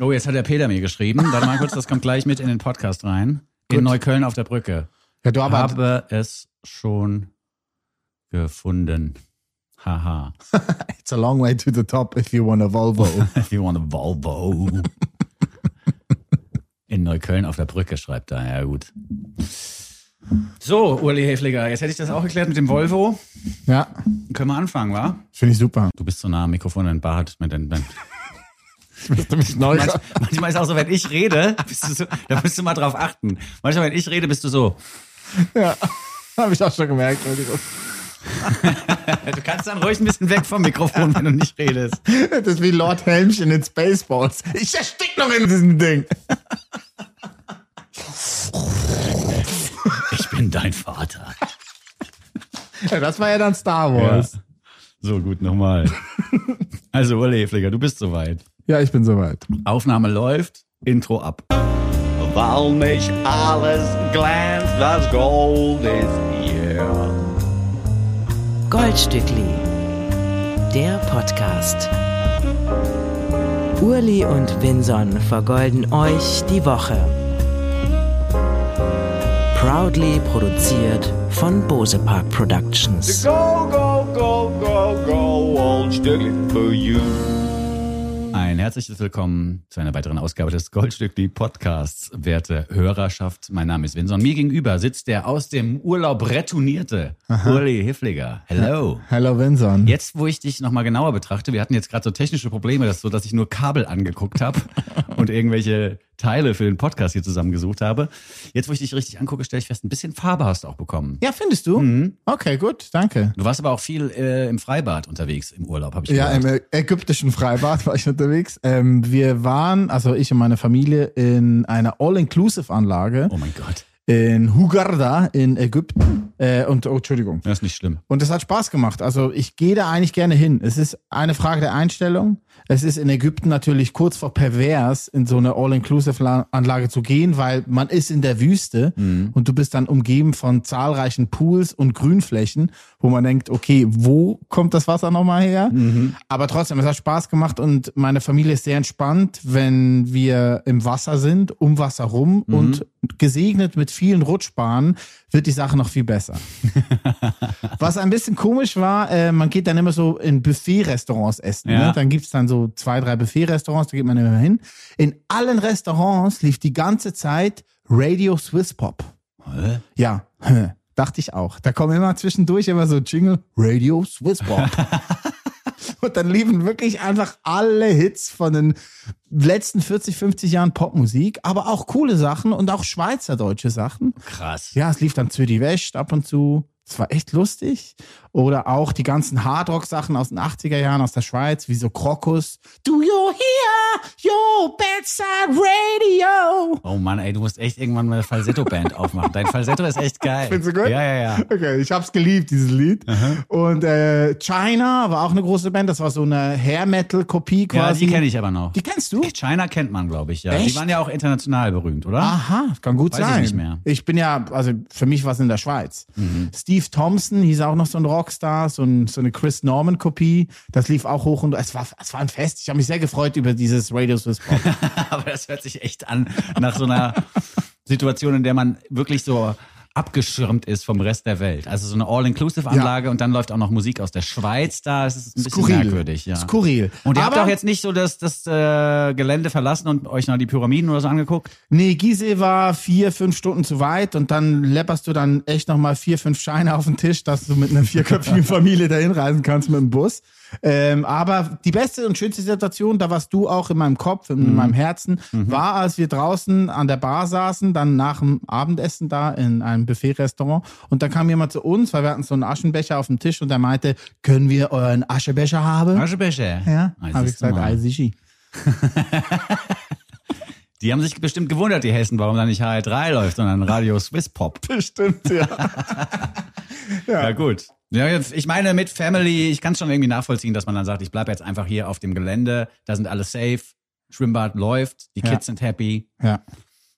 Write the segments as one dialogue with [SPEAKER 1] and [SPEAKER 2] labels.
[SPEAKER 1] Oh, jetzt hat der Peter mir geschrieben. Warte mal kurz, das kommt gleich mit in den Podcast rein. In
[SPEAKER 2] Gut.
[SPEAKER 1] Neukölln auf der Brücke.
[SPEAKER 2] Ja, du aber
[SPEAKER 1] Habe es schon gefunden. Haha.
[SPEAKER 2] it's a long way to the top if you want a Volvo.
[SPEAKER 1] If you want a Volvo. In Neukölln auf der Brücke, schreibt er. Ja, gut. So, Uli Hefliger, jetzt hätte ich das auch erklärt mit dem Volvo.
[SPEAKER 2] ja,
[SPEAKER 1] Können wir anfangen, wa?
[SPEAKER 2] finde ich super.
[SPEAKER 1] Du bist so nah am Mikrofon in Bart. Mit den, den.
[SPEAKER 2] Ich müsste mich neu.
[SPEAKER 1] Manch, manchmal ist auch so, wenn ich rede, bist du so, da musst du mal drauf achten. Manchmal, wenn ich rede, bist du so.
[SPEAKER 2] Ja, habe ich auch schon gemerkt.
[SPEAKER 1] Du kannst dann ruhig ein bisschen weg vom Mikrofon, wenn du nicht redest.
[SPEAKER 2] Das ist wie Lord Helmchen in Spaceballs. Ich erstick noch in diesem Ding.
[SPEAKER 1] Ich bin dein Vater.
[SPEAKER 2] Ja, das war ja dann Star Wars.
[SPEAKER 1] So, gut, nochmal. Also, Uli Hefliger, du bist soweit.
[SPEAKER 2] Ja, ich bin soweit.
[SPEAKER 1] Aufnahme läuft, Intro ab.
[SPEAKER 3] Weil mich alles glänzt, das Gold ist hier.
[SPEAKER 4] Goldstückli, der Podcast. Urli und Vinson vergolden euch die Woche. Proudly produziert von Bose Park Productions.
[SPEAKER 3] Go, go, go, go, go, old Stückli for you.
[SPEAKER 1] Ein herzliches Willkommen zu einer weiteren Ausgabe des Goldstückli Podcasts, werte Hörerschaft. Mein Name ist Vinson. Mir gegenüber sitzt der aus dem Urlaub retournierte Uli Hiffliger. Hello.
[SPEAKER 2] Hello, Vinson.
[SPEAKER 1] Jetzt, wo ich dich nochmal genauer betrachte, wir hatten jetzt gerade so technische Probleme, das ist so, dass ich nur Kabel angeguckt habe und irgendwelche Teile für den Podcast hier zusammengesucht habe. Jetzt, wo ich dich richtig angucke, stelle ich fest, ein bisschen Farbe hast du auch bekommen.
[SPEAKER 2] Ja, findest du? Okay, gut, danke.
[SPEAKER 1] Du warst aber auch viel äh, im Freibad unterwegs im Urlaub, habe ich
[SPEAKER 2] Ja,
[SPEAKER 1] gehört.
[SPEAKER 2] im ägyptischen Freibad war ich unterwegs. Ähm, wir waren, also ich und meine Familie, in einer All-Inclusive-Anlage
[SPEAKER 1] oh mein Gott,
[SPEAKER 2] in Hurghada in Ägypten. Äh, und, oh, Entschuldigung.
[SPEAKER 1] das ist nicht schlimm.
[SPEAKER 2] Und es hat Spaß gemacht. Also ich gehe da eigentlich gerne hin. Es ist eine Frage der Einstellung. Es ist in Ägypten natürlich kurz vor pervers, in so eine All-Inclusive-Anlage zu gehen, weil man ist in der Wüste und du bist dann umgeben von zahlreichen Pools und Grünflächen, wo man denkt, okay, wo kommt das Wasser nochmal her? Aber trotzdem, es hat Spaß gemacht und meine Familie ist sehr entspannt, wenn wir im Wasser sind, um Wasser rum und gesegnet mit vielen Rutschbahnen wird die Sache noch viel besser. Was ein bisschen komisch war, äh, man geht dann immer so in Buffet-Restaurants essen.
[SPEAKER 1] Ja.
[SPEAKER 2] Ne? Dann gibt's dann so zwei, drei Buffet-Restaurants, da geht man immer hin. In allen Restaurants lief die ganze Zeit Radio Swiss Pop.
[SPEAKER 1] Hä?
[SPEAKER 2] Ja, dachte ich auch. Da kommen immer zwischendurch immer so Jingle, Radio Swiss Pop. Und dann liefen wirklich einfach alle Hits von den letzten 40, 50 Jahren Popmusik, aber auch coole Sachen und auch schweizerdeutsche Sachen.
[SPEAKER 1] Krass.
[SPEAKER 2] Ja, es lief dann Zürich West ab und zu. Es war echt lustig. Oder auch die ganzen Hardrock-Sachen aus den 80er Jahren aus der Schweiz, wie so Krokus. Do you hear your bedside radio?
[SPEAKER 1] Oh Mann, ey, du musst echt irgendwann mal eine Falsetto-Band aufmachen. Dein Falsetto ist echt geil.
[SPEAKER 2] Findest du gut?
[SPEAKER 1] Ja, ja, ja.
[SPEAKER 2] Okay, ich hab's geliebt, dieses Lied. Und äh, China war auch eine große Band. Das war so eine Hair-Metal-Kopie
[SPEAKER 1] Ja,
[SPEAKER 2] quasi.
[SPEAKER 1] die kenne ich aber noch.
[SPEAKER 2] Die kennst du?
[SPEAKER 1] China kennt man, glaube ich, ja. Die
[SPEAKER 2] Echt?
[SPEAKER 1] waren ja auch international berühmt, oder?
[SPEAKER 2] Aha, kann gut
[SPEAKER 1] Weiß ich
[SPEAKER 2] sein.
[SPEAKER 1] nicht mehr. Mhm.
[SPEAKER 2] Ich bin ja, also für mich war es in der Schweiz. Steve Thompson hieß auch noch so ein Rockstar, so, ein, so eine Chris Norman-Kopie. Das lief auch hoch und es war, es war ein Fest. Ich habe mich sehr gefreut über dieses Radio Swiss Pop.
[SPEAKER 1] Aber das hört sich echt an nach so einer Situation, in der man wirklich so abgeschirmt ist vom Rest der Welt. Also so eine All-Inclusive-Anlage und dann läuft auch noch Musik aus der Schweiz da. Es ist ein bisschen
[SPEAKER 2] Skurril.
[SPEAKER 1] merkwürdig, ja.
[SPEAKER 2] Skurril.
[SPEAKER 1] Und ihr habt
[SPEAKER 2] Aber-
[SPEAKER 1] auch jetzt nicht so das, das äh, Gelände verlassen und euch noch die Pyramiden oder so angeguckt?
[SPEAKER 2] Nee, Gizeh war vier, fünf Stunden zu weit und dann läpperst du dann echt nochmal vier, fünf Scheine auf den Tisch, dass du mit einer vierköpfigen Familie dahin reisen kannst mit dem Bus. Ähm, aber die beste und schönste Situation, da warst du auch in meinem Kopf, in meinem Herzen, war, als wir draußen an der Bar saßen, dann nach dem Abendessen da in einem Buffet-Restaurant und dann kam jemand zu uns, weil wir hatten so einen Aschenbecher auf dem Tisch und der meinte, können wir euren Aschebecher haben?
[SPEAKER 1] Aschebecher.
[SPEAKER 2] Ja,
[SPEAKER 1] Ah,
[SPEAKER 2] habe ich gesagt, sicher.
[SPEAKER 1] Die haben sich bestimmt gewundert, die Hessen, warum da nicht HR3 läuft, sondern Radio Swiss Pop.
[SPEAKER 2] Bestimmt, ja.
[SPEAKER 1] Ja, gut. Ja, jetzt, ich meine, mit Family, ich kann es schon irgendwie nachvollziehen, dass man dann sagt, ich bleibe jetzt einfach hier auf dem Gelände, da sind alle safe, Schwimmbad läuft, die
[SPEAKER 2] Ja.
[SPEAKER 1] Kids sind happy.
[SPEAKER 2] ja.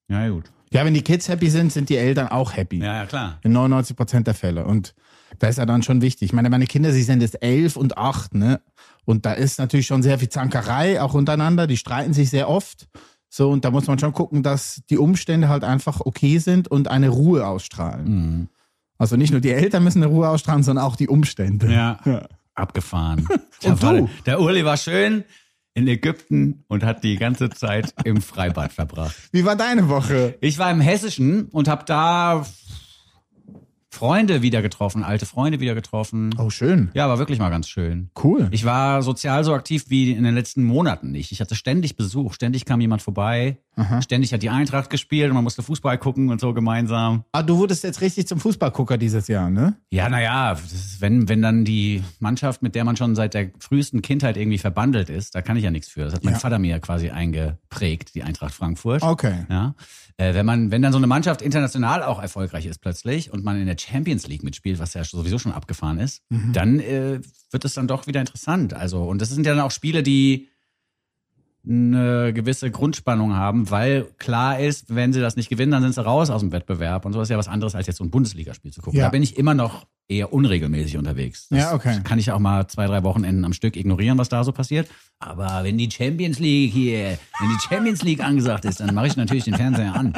[SPEAKER 1] Ja, gut.
[SPEAKER 2] Ja, wenn die Kids happy sind, sind die Eltern auch happy.
[SPEAKER 1] Ja, ja, klar.
[SPEAKER 2] In 99 Prozent der Fälle. Und da ist ja dann schon wichtig. Ich meine, meine Kinder, sie sind jetzt elf und acht, ne? Und da ist natürlich schon sehr viel Zankerei auch untereinander. Die streiten sich sehr oft. So, und da muss man schon gucken, dass die Umstände halt einfach okay sind und eine Ruhe ausstrahlen.
[SPEAKER 1] Mhm.
[SPEAKER 2] Also nicht nur die Eltern müssen eine Ruhe ausstrahlen, sondern auch die Umstände.
[SPEAKER 1] Ja. Abgefahren.
[SPEAKER 2] Und
[SPEAKER 1] Der,
[SPEAKER 2] du?
[SPEAKER 1] war, der Uli war schön in Ägypten und hat die ganze Zeit im Freibad verbracht.
[SPEAKER 2] Wie war deine Woche?
[SPEAKER 1] Ich war im Hessischen und habe da Freunde wieder getroffen, alte Freunde wieder getroffen.
[SPEAKER 2] Oh, schön.
[SPEAKER 1] Ja, war wirklich mal ganz schön.
[SPEAKER 2] Cool.
[SPEAKER 1] Ich war sozial so aktiv wie in den letzten Monaten nicht. Ich hatte ständig Besuch, ständig kam jemand vorbei, ständig hat die Eintracht gespielt und man musste Fußball gucken und so gemeinsam.
[SPEAKER 2] Ah, du wurdest jetzt richtig zum Fußballgucker dieses Jahr, ne?
[SPEAKER 1] Ja, naja, wenn, wenn dann die Mannschaft, mit der man schon seit der frühesten Kindheit irgendwie verbandelt ist, da kann ich ja nichts für. Das hat mein
[SPEAKER 2] Ja.
[SPEAKER 1] Vater mir quasi eingeprägt, die Eintracht Frankfurt.
[SPEAKER 2] Okay.
[SPEAKER 1] Ja. Äh, wenn man, wenn dann so eine Mannschaft international auch erfolgreich ist plötzlich und man in der Champions League mitspielt, was ja sowieso schon abgefahren ist, dann äh, wird es dann doch wieder interessant. Also, und das sind ja dann auch Spiele, die eine gewisse Grundspannung haben, weil klar ist, wenn sie das nicht gewinnen, dann sind sie raus aus dem Wettbewerb und so ist ja was anderes, als jetzt so ein Bundesligaspiel zu gucken.
[SPEAKER 2] Ja.
[SPEAKER 1] Da bin ich immer noch eher unregelmäßig unterwegs. Das
[SPEAKER 2] Ja, okay.
[SPEAKER 1] Kann ich auch mal zwei, drei Wochenenden am Stück ignorieren, was da so passiert. Aber wenn die Champions League hier, wenn die Champions League angesagt ist, dann mache ich natürlich den Fernseher an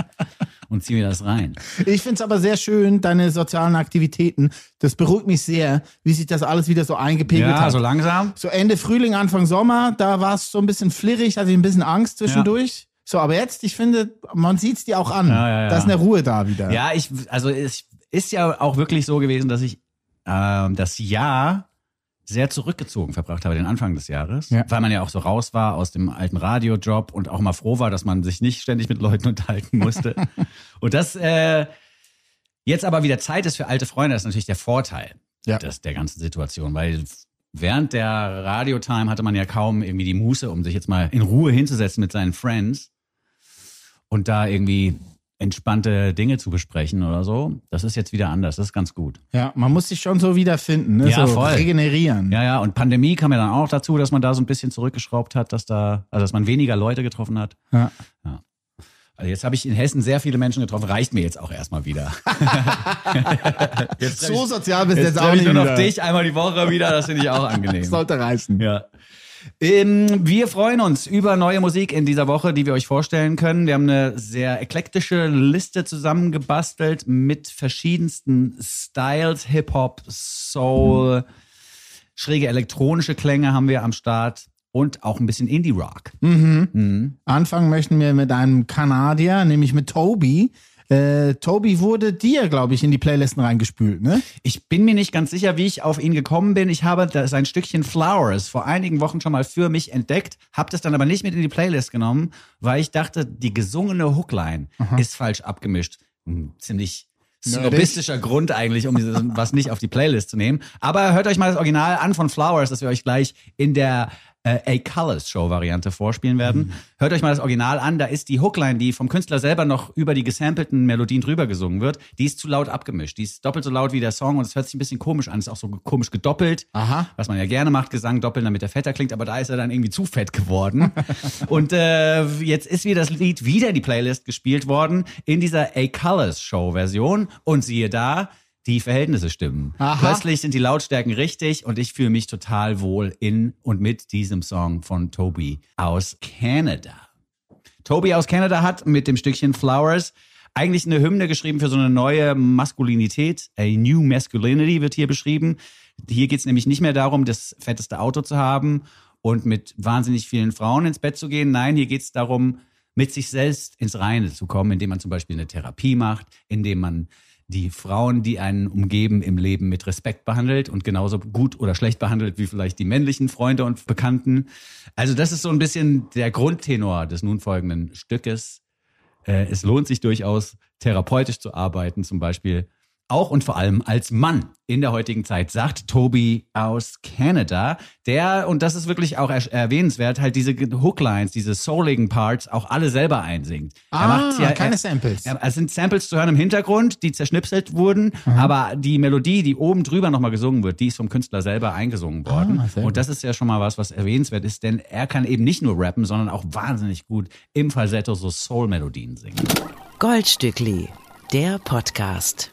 [SPEAKER 1] und ziehe mir das rein.
[SPEAKER 2] Ich finde es aber sehr schön, deine sozialen Aktivitäten. Das beruhigt mich sehr, wie sich das alles wieder so eingepegelt
[SPEAKER 1] Ja,
[SPEAKER 2] hat.
[SPEAKER 1] so langsam.
[SPEAKER 2] So Ende Frühling, Anfang Sommer, da war es so ein bisschen flirrig, hatte ich ein bisschen Angst zwischendurch. So, aber jetzt, ich finde, man sieht es dir auch an.
[SPEAKER 1] Ja, ja, ja.
[SPEAKER 2] Da ist eine Ruhe da wieder.
[SPEAKER 1] Ja, ich, also es ist ja auch wirklich so gewesen, dass ich ähm, das Jahr sehr zurückgezogen verbracht habe, den Anfang des Jahres,
[SPEAKER 2] Ja.
[SPEAKER 1] weil man ja auch so raus war aus dem alten Radiojob und auch mal froh war, dass man sich nicht ständig mit Leuten unterhalten musste. und das äh, jetzt aber wieder Zeit ist für alte Freunde, das ist natürlich der Vorteil
[SPEAKER 2] Ja.
[SPEAKER 1] des, der ganzen Situation, weil während der Radiotime hatte man ja kaum irgendwie die Muße, um sich jetzt mal in Ruhe hinzusetzen mit seinen Friends und da irgendwie entspannte Dinge zu besprechen oder so. Das ist jetzt wieder anders. Das ist ganz gut.
[SPEAKER 2] Ja, man muss sich schon so wiederfinden, ne?
[SPEAKER 1] Ja,
[SPEAKER 2] so
[SPEAKER 1] voll.
[SPEAKER 2] regenerieren.
[SPEAKER 1] Ja, ja. Und Pandemie kam ja dann auch dazu, dass man da so ein bisschen zurückgeschraubt hat, dass da, also dass man weniger Leute getroffen hat.
[SPEAKER 2] Ja.
[SPEAKER 1] Also jetzt habe ich in Hessen sehr viele Menschen getroffen. Reicht mir jetzt auch erstmal wieder. jetzt
[SPEAKER 2] So sozial bist du
[SPEAKER 1] jetzt
[SPEAKER 2] jetzt, auch
[SPEAKER 1] ich
[SPEAKER 2] nicht
[SPEAKER 1] nur noch dich einmal die Woche wieder. Das finde ich auch angenehm.
[SPEAKER 2] Sollte reichen.
[SPEAKER 1] Ja. Ähm, wir freuen uns über neue Musik in dieser Woche, die wir euch vorstellen können. Wir haben eine sehr eklektische Liste zusammengebastelt mit verschiedensten Styles, Hip-Hop, Soul, schräge elektronische Klänge haben wir am Start und auch ein bisschen Indie-Rock.
[SPEAKER 2] Anfangen möchten wir mit einem Kanadier, nämlich mit Toby. Äh, Toby wurde dir, glaube ich, in die Playlisten reingespült, ne?
[SPEAKER 1] Ich bin mir nicht ganz sicher, wie ich auf ihn gekommen bin. Ich habe sein Stückchen Flowers vor einigen Wochen schon mal für mich entdeckt, habe das dann aber nicht mit in die Playlist genommen, weil ich dachte, die gesungene Hookline ist falsch abgemischt. Ein ziemlich snobistischer Grund eigentlich, um dieses, was nicht auf die Playlist zu nehmen. Aber hört euch mal das Original an von Flowers, das wir euch gleich in der äh, A Colors Show Variante vorspielen werden. Hört euch mal das Original an, da ist die Hookline, die vom Künstler selber noch über die gesampelten Melodien drüber gesungen wird, die ist zu laut abgemischt. Die ist doppelt so laut wie der Song und es hört sich ein bisschen komisch an, ist auch so komisch gedoppelt.
[SPEAKER 2] Aha.
[SPEAKER 1] Was man ja gerne macht, Gesang doppeln, damit der fetter klingt, aber da ist er dann irgendwie zu fett geworden. und äh, jetzt ist wieder das Lied wieder in die Playlist gespielt worden in dieser A Colors Show Version und siehe da, die Verhältnisse stimmen.
[SPEAKER 2] Aha.
[SPEAKER 1] Plötzlich sind die Lautstärken richtig und ich fühle mich total wohl in und mit diesem Song von Toby aus Canada. Toby aus Canada hat mit dem Stückchen Flowers eigentlich eine Hymne geschrieben für so eine neue Maskulinität. A New Masculinity wird hier beschrieben. Hier geht es nämlich nicht mehr darum, das fetteste Auto zu haben und mit wahnsinnig vielen Frauen ins Bett zu gehen. Nein, hier geht es darum, mit sich selbst ins Reine zu kommen, indem man zum Beispiel eine Therapie macht, indem man die Frauen, die einen umgeben, im Leben mit Respekt behandelt und genauso gut oder schlecht behandelt wie vielleicht die männlichen Freunde und Bekannten. Also das ist so ein bisschen der Grundtenor des nun folgenden Stückes. Äh, es lohnt sich durchaus, therapeutisch zu arbeiten, zum Beispiel auch und vor allem als Mann in der heutigen Zeit, sagt Toby aus Canada, der, und das ist wirklich auch er erwähnenswert, halt diese Hooklines, diese souligen Parts auch alle selber einsingt.
[SPEAKER 2] Ah, keine
[SPEAKER 1] er,
[SPEAKER 2] Samples.
[SPEAKER 1] Er, es sind Samples zu hören im Hintergrund, die zerschnipselt wurden, aber die Melodie, die oben drüber nochmal gesungen wird, die ist vom Künstler selber eingesungen worden.
[SPEAKER 2] Ah,
[SPEAKER 1] und das ist ja schon mal was, was erwähnenswert ist, denn er kann eben nicht nur rappen, sondern auch wahnsinnig gut im Falsetto so Soul-Melodien singen.
[SPEAKER 4] Goldstückli, der Podcast.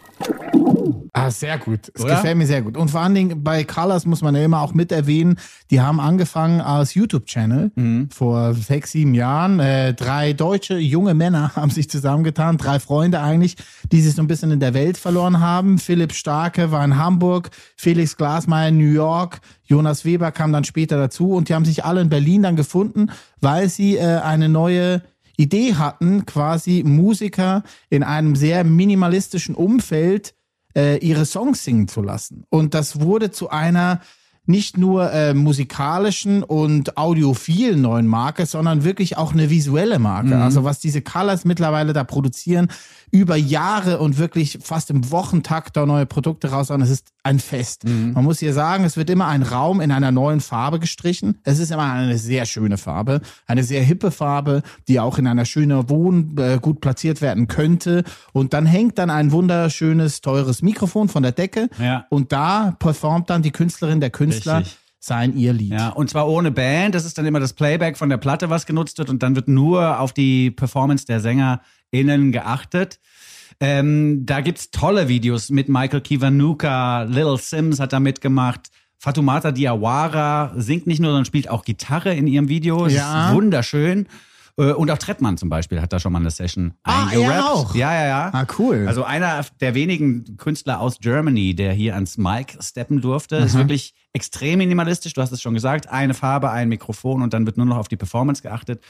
[SPEAKER 2] Ah, sehr gut. Es gefällt mir sehr gut. Und vor allen Dingen bei Colors muss man ja immer auch mit erwähnen, die haben angefangen als YouTube-Channel
[SPEAKER 1] Mhm.
[SPEAKER 2] vor sechs, sieben Jahren. Äh, drei deutsche junge Männer haben sich zusammengetan, drei Freunde eigentlich, die sich so ein bisschen in der Welt verloren haben. Philipp Starke war in Hamburg, Felix Glasmeier in New York, Jonas Weber kam dann später dazu und die haben sich alle in Berlin dann gefunden, weil sie äh, eine neue Idee hatten, quasi Musiker in einem sehr minimalistischen Umfeld äh, ihre Songs singen zu lassen. Und das wurde zu einer nicht nur äh, musikalischen und audiophilen neuen Marke, sondern wirklich auch eine visuelle Marke. Also was diese Colors mittlerweile da produzieren, über Jahre und wirklich fast im Wochentakt da neue Produkte raus, das ist ein Fest. Man muss hier sagen, es wird immer ein Raum in einer neuen Farbe gestrichen. Es ist immer eine sehr schöne Farbe, eine sehr hippe Farbe, die auch in einer schönen Wohn äh, gut platziert werden könnte. Und dann hängt dann ein wunderschönes, teures Mikrofon von der Decke.
[SPEAKER 1] Ja.
[SPEAKER 2] Und da performt dann die Künstlerin, der Künstler
[SPEAKER 1] Richtig.
[SPEAKER 2] sein ihr Lied.
[SPEAKER 1] Ja, und zwar ohne Band. Das ist dann immer das Playback von der Platte, was genutzt wird. Und dann wird nur auf die Performance der SängerInnen geachtet. Ähm, da gibt's tolle Videos mit Michael Kiwanuka, Lil Sims hat da mitgemacht. Fatoumata Diawara singt nicht nur, sondern spielt auch Gitarre in ihrem Video.
[SPEAKER 2] Ja.
[SPEAKER 1] ist wunderschön. Äh, Und auch Trettmann zum Beispiel hat da schon mal eine Session
[SPEAKER 2] Ah,
[SPEAKER 1] eingerappt.
[SPEAKER 2] er auch?
[SPEAKER 1] Ja, ja, ja.
[SPEAKER 2] Ah, cool.
[SPEAKER 1] Also einer der wenigen Künstler aus Germany, der hier ans Mic steppen durfte, ist wirklich extrem minimalistisch. Du hast es schon gesagt, eine Farbe, ein Mikrofon und dann wird nur noch auf die Performance geachtet.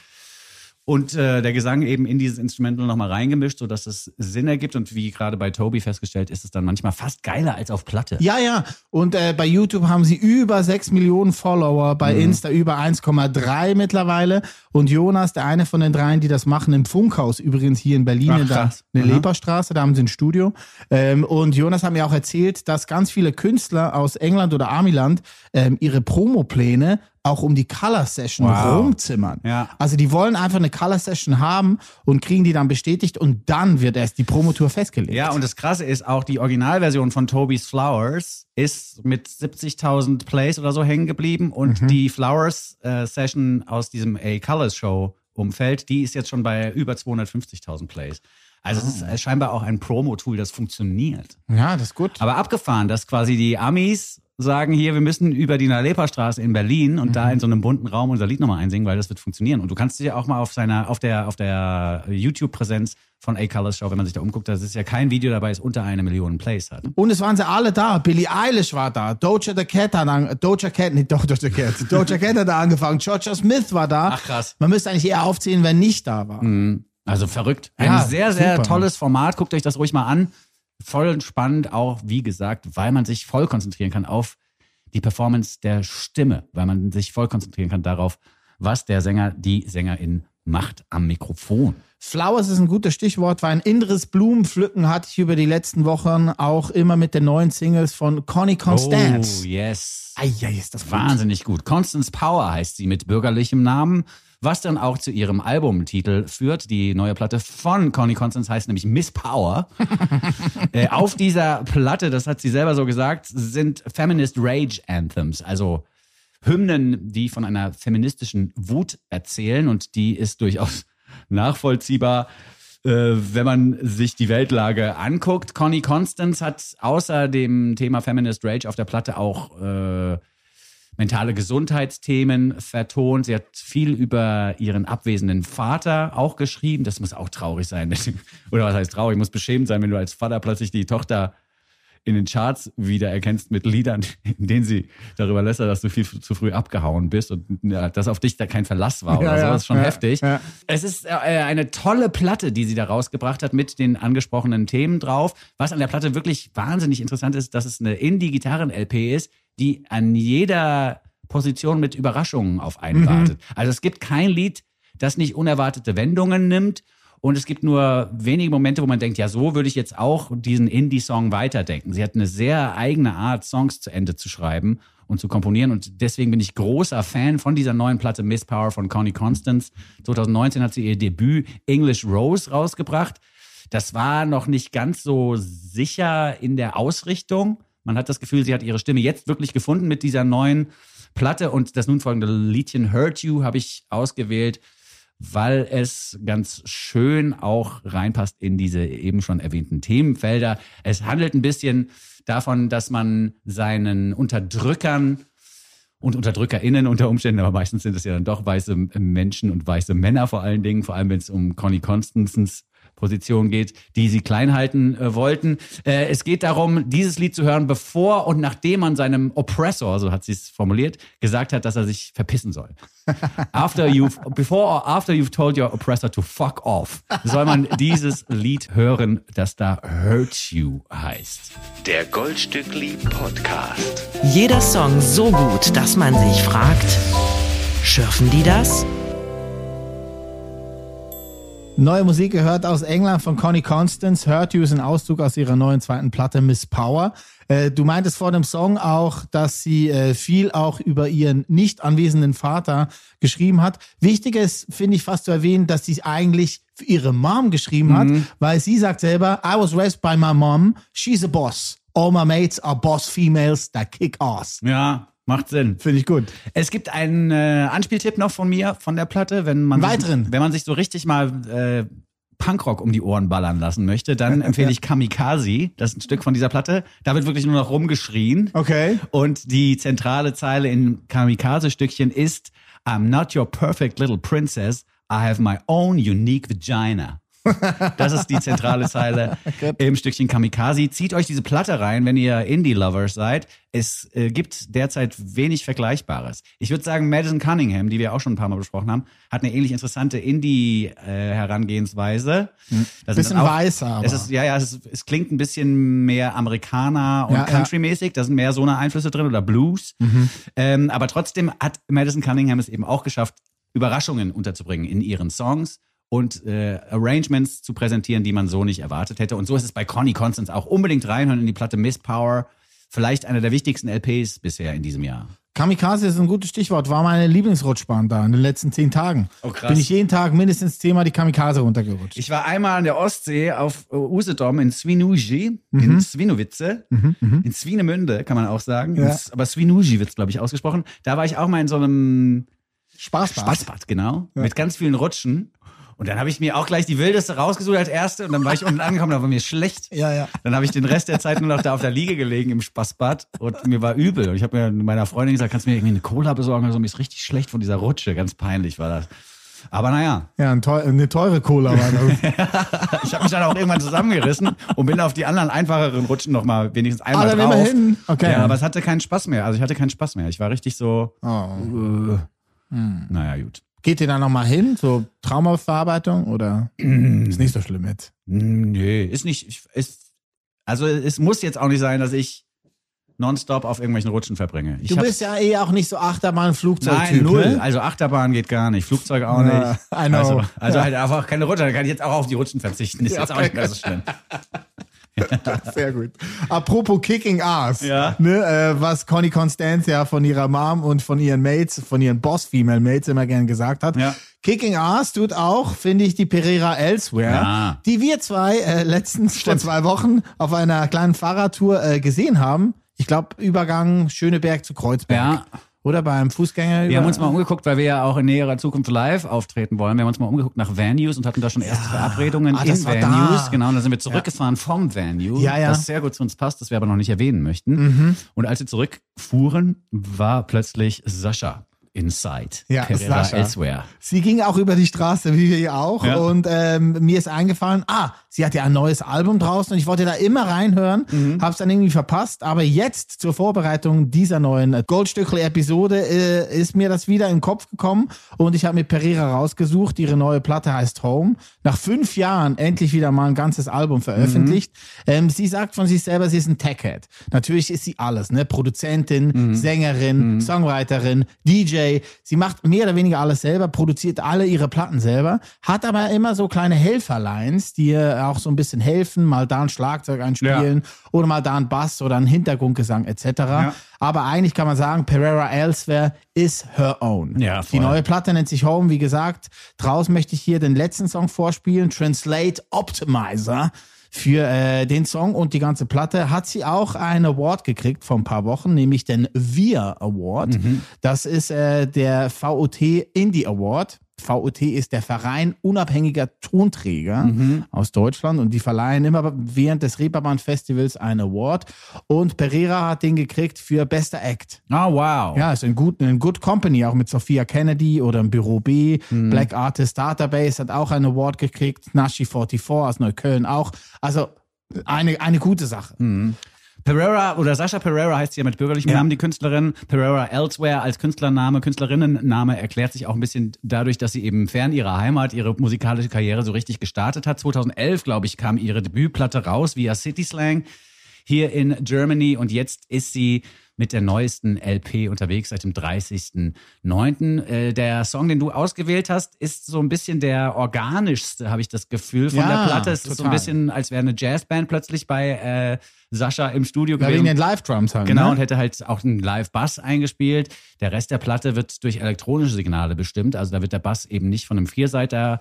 [SPEAKER 1] Und äh, der Gesang eben in dieses Instrumental nochmal reingemischt, sodass es Sinn ergibt. Und wie gerade bei Toby festgestellt, ist es dann manchmal fast geiler als auf Platte.
[SPEAKER 2] Ja, ja. Und äh, bei YouTube haben sie über 6 Millionen Follower, bei
[SPEAKER 1] Mhm.
[SPEAKER 2] Insta über 1,3 mittlerweile. Und Jonas, der eine von den dreien, die das machen, im Funkhaus übrigens hier in Berlin,
[SPEAKER 1] Ach,
[SPEAKER 2] in der, in der
[SPEAKER 1] Aha.
[SPEAKER 2] Leberstraße, da haben sie ein Studio. Ähm, und Jonas hat mir auch erzählt, dass ganz viele Künstler aus England oder Amiland ähm, ihre Promopläne auch um die Color Session
[SPEAKER 1] Wow.
[SPEAKER 2] rumzimmern.
[SPEAKER 1] Ja.
[SPEAKER 2] Also die wollen einfach eine Color Session haben und kriegen die dann bestätigt und dann wird erst die Promotour festgelegt.
[SPEAKER 1] Ja, und das Krasse ist, auch die Originalversion von Toby's Flowers ist mit 70.000 Plays oder so hängen geblieben und die Flowers-Session aus diesem A-Colors-Show-Umfeld, die ist jetzt schon bei über 250.000 Plays. Also es ist äh, scheinbar auch ein Promo-Tool, das funktioniert.
[SPEAKER 2] ja, das ist gut.
[SPEAKER 1] Aber abgefahren, dass quasi die Amis sagen hier, wir müssen über die Nalepa-Straße in Berlin und da in so einem bunten Raum unser Lied nochmal einsingen, weil das wird funktionieren. Und du kannst dir auch mal auf seiner, auf der, auf der YouTube-Präsenz von A-Colors Show, wenn man sich da umguckt, das ist ja kein Video dabei, das unter eine Million Plays hat.
[SPEAKER 2] Und es waren sie alle da. Billie Eilish war da. Doja the Cat hat an, Doja Cat, nicht Doja the Cat. Doja Cat hat da angefangen. Georgia Smith war da.
[SPEAKER 1] Ach, krass.
[SPEAKER 2] Man müsste eigentlich eher aufzählen, wer nicht da war.
[SPEAKER 1] Also verrückt. Ein
[SPEAKER 2] Ja,
[SPEAKER 1] sehr, sehr
[SPEAKER 2] super.
[SPEAKER 1] tolles Format. Guckt euch das ruhig mal an. Voll spannend, auch wie gesagt, weil man sich voll konzentrieren kann auf die Performance der Stimme, weil man sich voll konzentrieren kann darauf, was der Sänger, die Sängerin macht am Mikrofon.
[SPEAKER 2] Flowers ist ein gutes Stichwort, weil ein inneres Blumenpflücken hatte ich über die letzten Wochen auch immer mit den neuen Singles von Connie Constance.
[SPEAKER 1] Oh, yes.
[SPEAKER 2] Eieiei, ist das gut.
[SPEAKER 1] Wahnsinnig gut. Constance Power heißt sie mit bürgerlichem Namen, was dann auch zu ihrem Albumtitel führt. Die neue Platte von Connie Constance heißt nämlich Miss Power. äh, auf dieser Platte, das hat sie selber so gesagt, sind Feminist Rage Anthems, also Hymnen, die von einer feministischen Wut erzählen und die ist durchaus nachvollziehbar, äh, wenn man sich die Weltlage anguckt. Connie Constance hat außer dem Thema Feminist Rage auf der Platte auch äh, mentale Gesundheitsthemen vertont. Sie hat viel über ihren abwesenden Vater auch geschrieben. Das muss auch traurig sein. Oder was heißt traurig? Muss beschämend sein, wenn du als Vater plötzlich die Tochter in den Charts wiedererkennst mit Liedern, in denen sie darüber lässt, dass du viel zu früh abgehauen bist und ja, dass auf dich da kein Verlass war oder
[SPEAKER 2] Ja,
[SPEAKER 1] so. Das ist schon
[SPEAKER 2] ja,
[SPEAKER 1] heftig.
[SPEAKER 2] ja.
[SPEAKER 1] Es ist äh, eine tolle Platte, die sie da rausgebracht hat mit den angesprochenen Themen drauf. Was an der Platte wirklich wahnsinnig interessant ist, dass es eine Indie-Gitarren-LP ist, die an jeder Position mit Überraschungen auf einen wartet. Also es gibt kein Lied, das nicht unerwartete Wendungen nimmt. Und es gibt nur wenige Momente, wo man denkt, ja, so würde ich jetzt auch diesen Indie-Song weiterdenken. Sie hat eine sehr eigene Art, Songs zu Ende zu schreiben und zu komponieren. Und deswegen bin ich großer Fan von dieser neuen Platte Miss Power von Connie Constance. 2019 hat sie ihr Debüt English Rose rausgebracht. Das war noch nicht ganz so sicher in der Ausrichtung. Man hat das Gefühl, sie hat ihre Stimme jetzt wirklich gefunden mit dieser neuen Platte. Und das nun folgende Liedchen Hurt You habe ich ausgewählt, weil es ganz schön auch reinpasst in diese eben schon erwähnten Themenfelder. Es handelt ein bisschen davon, dass man seinen Unterdrückern und UnterdrückerInnen unter Umständen, aber meistens sind es ja dann doch weiße Menschen und weiße Männer vor allen Dingen, vor allem wenn es um Connie Constances Position geht, die sie klein halten äh, wollten. Äh, es geht darum, dieses Lied zu hören, bevor und nachdem man seinem Oppressor, so hat sie es formuliert, gesagt hat, dass er sich verpissen soll. After you've, before or after you've told your oppressor to fuck off, soll man dieses Lied hören, das da Hurt You heißt.
[SPEAKER 3] Der Goldstückli Podcast.
[SPEAKER 4] Jeder Song so gut, dass man sich fragt, schürfen die das?
[SPEAKER 2] Neue Musik gehört aus England von Connie Constance. Hurt You ist ein Auszug aus ihrer neuen zweiten Platte Miss Power. Äh, du meintest vor dem Song auch, dass sie äh, viel auch über ihren nicht anwesenden Vater geschrieben hat. Wichtig ist, finde ich fast zu erwähnen, dass sie eigentlich für ihre Mom geschrieben hat, weil sie sagt selber, I was raised by my mom, she's a boss. All my mates are boss females that kick ass.
[SPEAKER 1] Ja, macht Sinn.
[SPEAKER 2] Finde ich gut.
[SPEAKER 1] Es gibt einen äh, Anspieltipp noch von mir, von der Platte, wenn man
[SPEAKER 2] weiteren?
[SPEAKER 1] Sich, wenn man sich so richtig mal äh, Punkrock um die Ohren ballern lassen möchte, dann empfehle ich Kamikaze. Das ist ein Stück von dieser Platte. Da wird wirklich nur noch rumgeschrien.
[SPEAKER 2] Okay.
[SPEAKER 1] Und die zentrale Zeile in Kamikaze-Stückchen ist I'm not your perfect little princess. I have my own unique vagina. Das ist die zentrale Zeile im Stückchen Kamikaze. Zieht euch diese Platte rein, wenn ihr Indie-Lovers seid. Es äh, gibt derzeit wenig Vergleichbares. Ich würde sagen, Madison Cunningham, die wir auch schon ein paar Mal besprochen haben, hat eine ähnlich interessante Indie-Herangehensweise. Sind
[SPEAKER 2] Bisschen
[SPEAKER 1] auch-
[SPEAKER 2] weißer, aber.
[SPEAKER 1] Es ist, ja, ja, es, ist, es klingt ein bisschen mehr Amerikaner und
[SPEAKER 2] Ja, ja.
[SPEAKER 1] Country-mäßig. Da sind mehr so eine Einflüsse drin oder Blues.
[SPEAKER 2] Mhm.
[SPEAKER 1] Ähm, aber trotzdem hat Madison Cunningham es eben auch geschafft, Überraschungen unterzubringen in ihren Songs und äh, Arrangements zu präsentieren, die man so nicht erwartet hätte. Und so ist es bei Connie Constance auch. Unbedingt reinhören in die Platte Miss Power. Vielleicht eine der wichtigsten LPs bisher in diesem Jahr.
[SPEAKER 2] Kamikaze ist ein gutes Stichwort. War meine Lieblingsrutschbahn da in den letzten zehn Tagen.
[SPEAKER 1] Oh, krass.
[SPEAKER 2] Bin ich jeden Tag mindestens zehnmal die Kamikaze runtergerutscht.
[SPEAKER 1] Ich war einmal an der Ostsee auf äh, Usedom in Swinuji, in Swinowice, in Swinemünde, kann man auch sagen.
[SPEAKER 2] Ja.
[SPEAKER 1] Aber Swinuji wird glaube ich, ausgesprochen. Da war ich auch mal in so einem
[SPEAKER 2] Spaßbad.
[SPEAKER 1] Spaßbad, genau, mit ganz vielen Rutschen. Und dann habe ich mir auch gleich die wildeste rausgesucht als erste und dann war ich unten angekommen, da war mir schlecht.
[SPEAKER 2] Ja, ja.
[SPEAKER 1] Dann habe ich den Rest der Zeit nur noch da auf der Liege gelegen im Spaßbad und mir war übel. Und ich habe mir meiner Freundin gesagt, kannst du mir irgendwie eine Cola besorgen? Also mir ist richtig schlecht von dieser Rutsche. Ganz peinlich war das. Aber naja,
[SPEAKER 2] Ja, ein teu eine teure Cola war das.
[SPEAKER 1] ich habe mich dann auch irgendwann zusammengerissen und bin auf die anderen einfacheren Rutschen noch mal wenigstens einmal
[SPEAKER 2] Ah, dann
[SPEAKER 1] drauf.
[SPEAKER 2] immerhin. Okay.
[SPEAKER 1] Ja, aber es hatte keinen Spaß mehr. Also ich hatte keinen Spaß mehr. Ich war richtig so,
[SPEAKER 2] oh.
[SPEAKER 1] äh, naja, gut.
[SPEAKER 2] Geht ihr da nochmal hin? So Traumaverarbeitung oder ist nicht so schlimm jetzt?
[SPEAKER 1] Nee, ist nicht, ich- ist, also es muss jetzt auch nicht sein, dass ich nonstop auf irgendwelchen Rutschen verbringe. Ich
[SPEAKER 2] Du bist ja eh auch nicht so Achterbahn-Flugzeug-Typ.
[SPEAKER 1] Nein, null.
[SPEAKER 2] Ne?
[SPEAKER 1] Also Achterbahn geht gar nicht, Flugzeug auch
[SPEAKER 2] Ja,
[SPEAKER 1] nicht. Also, also
[SPEAKER 2] Ja.
[SPEAKER 1] halt einfach keine Rutsche, dann kann ich jetzt auch auf die Rutschen verzichten. Ist
[SPEAKER 2] Ja,
[SPEAKER 1] jetzt auch nicht mehr so schlimm.
[SPEAKER 2] Sehr gut. Apropos Kicking Ass.
[SPEAKER 1] Ja.
[SPEAKER 2] Ne, äh, was Connie Constance ja von ihrer Mom und von ihren Mates, von ihren Boss-Female-Mates immer gern gesagt hat.
[SPEAKER 1] Ja.
[SPEAKER 2] Kicking Ass tut auch, finde ich, die Pereira Elsewhere,
[SPEAKER 1] Ja.
[SPEAKER 2] die wir zwei äh, letztens vor zwei Wochen auf einer kleinen Fahrradtour äh, gesehen haben. Ich glaube, Übergang Schöneberg zu Kreuzberg.
[SPEAKER 1] Ja.
[SPEAKER 2] Oder beim Fußgänger.
[SPEAKER 1] Wir haben uns mal umgeguckt, weil wir ja auch in näherer Zukunft live auftreten wollen. Wir haben uns mal umgeguckt nach Venues und hatten da schon erste Verabredungen
[SPEAKER 2] Ah,
[SPEAKER 1] in
[SPEAKER 2] das war
[SPEAKER 1] Venues.
[SPEAKER 2] da.
[SPEAKER 1] Genau, und dann sind wir zurückgefahren vom Venue.
[SPEAKER 2] Ja, ja.
[SPEAKER 1] Das sehr gut zu uns passt, das wir aber noch nicht erwähnen möchten.
[SPEAKER 2] Mhm.
[SPEAKER 1] Und als wir zurückfuhren, war plötzlich Sascha inside.
[SPEAKER 2] Ja,
[SPEAKER 1] Pereira
[SPEAKER 2] Sascha.
[SPEAKER 1] Elsewhere.
[SPEAKER 2] Sie ging auch über die Straße, wie wir auch.
[SPEAKER 1] Ja.
[SPEAKER 2] Und ähm, mir ist eingefallen, ah, sie hat ja ein neues Album draußen und ich wollte da immer reinhören,
[SPEAKER 1] Mhm.
[SPEAKER 2] hab's dann irgendwie verpasst. Aber jetzt zur Vorbereitung dieser neuen Goldstückel-Episode äh, ist mir das wieder in den Kopf gekommen und ich habe mir Pereira rausgesucht. Ihre neue Platte heißt Home. Nach fünf Jahren endlich wieder mal ein ganzes Album veröffentlicht.
[SPEAKER 1] Mhm.
[SPEAKER 2] Ähm, sie sagt von sich selber, sie ist ein Tech-Head. Natürlich ist sie alles, ne? Produzentin,
[SPEAKER 1] Mhm.
[SPEAKER 2] Sängerin, Songwriterin, DJ. Sie macht mehr oder weniger alles selber, produziert alle ihre Platten selber, hat aber immer so kleine Helferlines, die ihr auch so ein bisschen helfen, mal da ein Schlagzeug einspielen oder mal da ein Bass oder ein Hintergrundgesang etc. Aber eigentlich kann man sagen, Pereira Elsewhere is her own.
[SPEAKER 1] Ja,
[SPEAKER 2] Die neue Platte nennt sich Home, wie gesagt. Draußen möchte ich hier den letzten Song vorspielen, Translate Optimizer. Für äh, den Song und die ganze Platte. Hat sie auch einen Award gekriegt vor ein paar Wochen, nämlich den VIA Award. Das ist äh, der VOT Indie Award VOT ist der Verein unabhängiger Tonträger aus Deutschland und die verleihen immer während des Reeperbahn Festivals einen Award und Pereira hat den gekriegt für bester Act.
[SPEAKER 1] Oh, wow.
[SPEAKER 2] Ja, ist ein gut, ein Good Company, auch mit Sophia Kennedy oder im Büro B. Black Artist Database hat auch einen Award gekriegt. Nashi 44 aus Neukölln auch. Also eine, eine gute Sache.
[SPEAKER 1] Pereira oder Sascha Pereira heißt sie ja mit bürgerlichem
[SPEAKER 2] Ja.
[SPEAKER 1] Namen, die Künstlerin. Pereira Elsewhere als Künstlername, Künstlerinnenname erklärt sich auch ein bisschen dadurch, dass sie eben fern ihrer Heimat ihre musikalische Karriere so richtig gestartet hat. 2011, glaube ich, kam ihre Debütplatte raus via City Slang hier in Germany und jetzt ist sie mit der neuesten LP unterwegs seit dem 30.09. Äh, der Song, den du ausgewählt hast, ist so ein bisschen der organischste, habe ich das Gefühl, von
[SPEAKER 2] Ja,
[SPEAKER 1] der Platte. Es ist so ein
[SPEAKER 2] total.
[SPEAKER 1] bisschen, als wäre eine Jazzband plötzlich bei äh, Sascha im Studio
[SPEAKER 2] Ja,
[SPEAKER 1] gewesen.
[SPEAKER 2] wegen den Live-Drums halt.
[SPEAKER 1] Genau,
[SPEAKER 2] ne?
[SPEAKER 1] und hätte halt auch einen Live-Bass eingespielt. Der Rest der Platte wird durch elektronische Signale bestimmt. Also da wird der Bass eben nicht von einem Vierseiter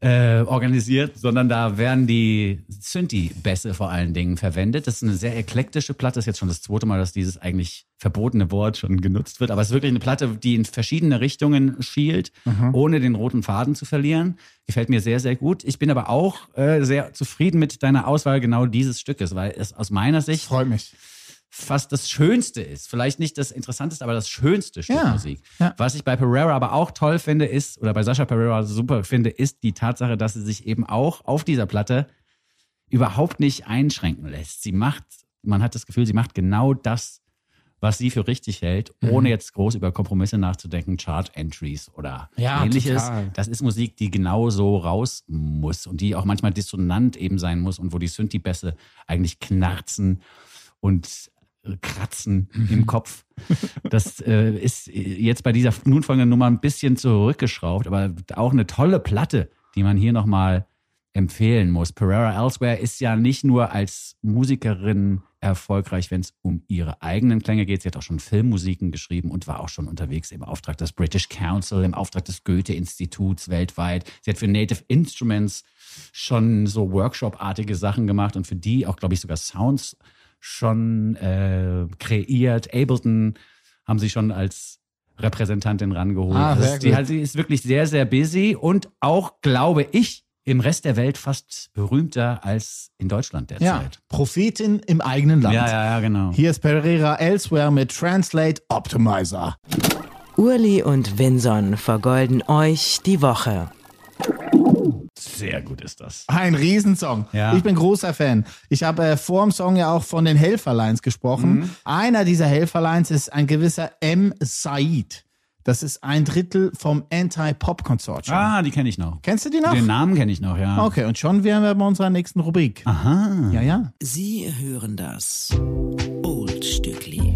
[SPEAKER 1] äh, organisiert, sondern da werden die Synthi-Bässe vor allen Dingen verwendet. Das ist eine sehr eklektische Platte. Das ist jetzt schon das zweite Mal, dass dieses eigentlich verbotene Wort schon genutzt wird. Aber es ist wirklich eine Platte, die in verschiedene Richtungen schielt, ohne den roten Faden zu verlieren. Gefällt mir sehr, sehr gut. Ich bin aber auch äh, sehr zufrieden mit deiner Auswahl genau dieses Stückes, weil es aus meiner Sicht
[SPEAKER 2] Freut mich.
[SPEAKER 1] Fast das Schönste ist. Vielleicht nicht das Interessanteste, aber das schönste Stück
[SPEAKER 2] Ja,
[SPEAKER 1] Musik.
[SPEAKER 2] ja.
[SPEAKER 1] Was ich bei Pereira aber auch toll finde, ist, oder bei Sascha Pereira super finde, ist die Tatsache, dass sie sich eben auch auf dieser Platte überhaupt nicht einschränken lässt. Sie macht, man hat das Gefühl, sie macht genau das, was sie für richtig hält,
[SPEAKER 2] Mhm.
[SPEAKER 1] ohne jetzt groß über Kompromisse nachzudenken, Chart-Entries oder
[SPEAKER 2] Ja,
[SPEAKER 1] ähnliches.
[SPEAKER 2] total.
[SPEAKER 1] Das ist Musik, die genau so raus muss und die auch manchmal dissonant eben sein muss und wo die Synthi-Bässe eigentlich knarzen und kratzen
[SPEAKER 2] Mhm.
[SPEAKER 1] im Kopf. Das äh, ist jetzt bei dieser nun folgenden Nummer ein bisschen zurückgeschraubt, aber auch eine tolle Platte, die man hier nochmal empfehlen muss. Pereira Elsewhere ist ja nicht nur als Musikerin erfolgreich, wenn es um ihre eigenen Klänge geht. Sie hat auch schon Filmmusiken geschrieben und war auch schon unterwegs im Auftrag des British Council, im Auftrag des Goethe-Instituts weltweit. Sie hat für Native Instruments schon so Workshop-artige Sachen gemacht und für die auch, glaube ich, sogar Sounds schon äh, kreiert. Ableton haben sie schon als Repräsentantin rangeholt.
[SPEAKER 2] Ah,
[SPEAKER 1] Also die, halt, sie ist wirklich sehr, sehr busy und auch, glaube ich, im Rest der Welt fast berühmter als in Deutschland
[SPEAKER 2] Ja,
[SPEAKER 1] derzeit.
[SPEAKER 2] Prophetin im eigenen Land.
[SPEAKER 1] Ja, ja, ja, genau.
[SPEAKER 2] Hier ist Pereira Elsewhere mit Translate Optimizer.
[SPEAKER 4] Urli und Vinson vergolden euch die Woche.
[SPEAKER 1] Sehr gut ist das.
[SPEAKER 2] Ein Riesensong.
[SPEAKER 1] Ja.
[SPEAKER 2] Ich bin großer Fan. Ich habe äh, vor dem Song ja auch von den Helferlines gesprochen.
[SPEAKER 1] Mhm.
[SPEAKER 2] Einer dieser Helferlines ist ein gewisser M. Said. Das ist ein Drittel vom Anti-Pop-Consortium.
[SPEAKER 1] Ah, die kenne ich noch.
[SPEAKER 2] Kennst du die noch?
[SPEAKER 1] Den Namen kenne ich noch, ja.
[SPEAKER 2] Okay, und schon wären wir bei unserer nächsten Rubrik.
[SPEAKER 1] Aha.
[SPEAKER 2] Ja, ja.
[SPEAKER 4] Sie hören das Oldstückli im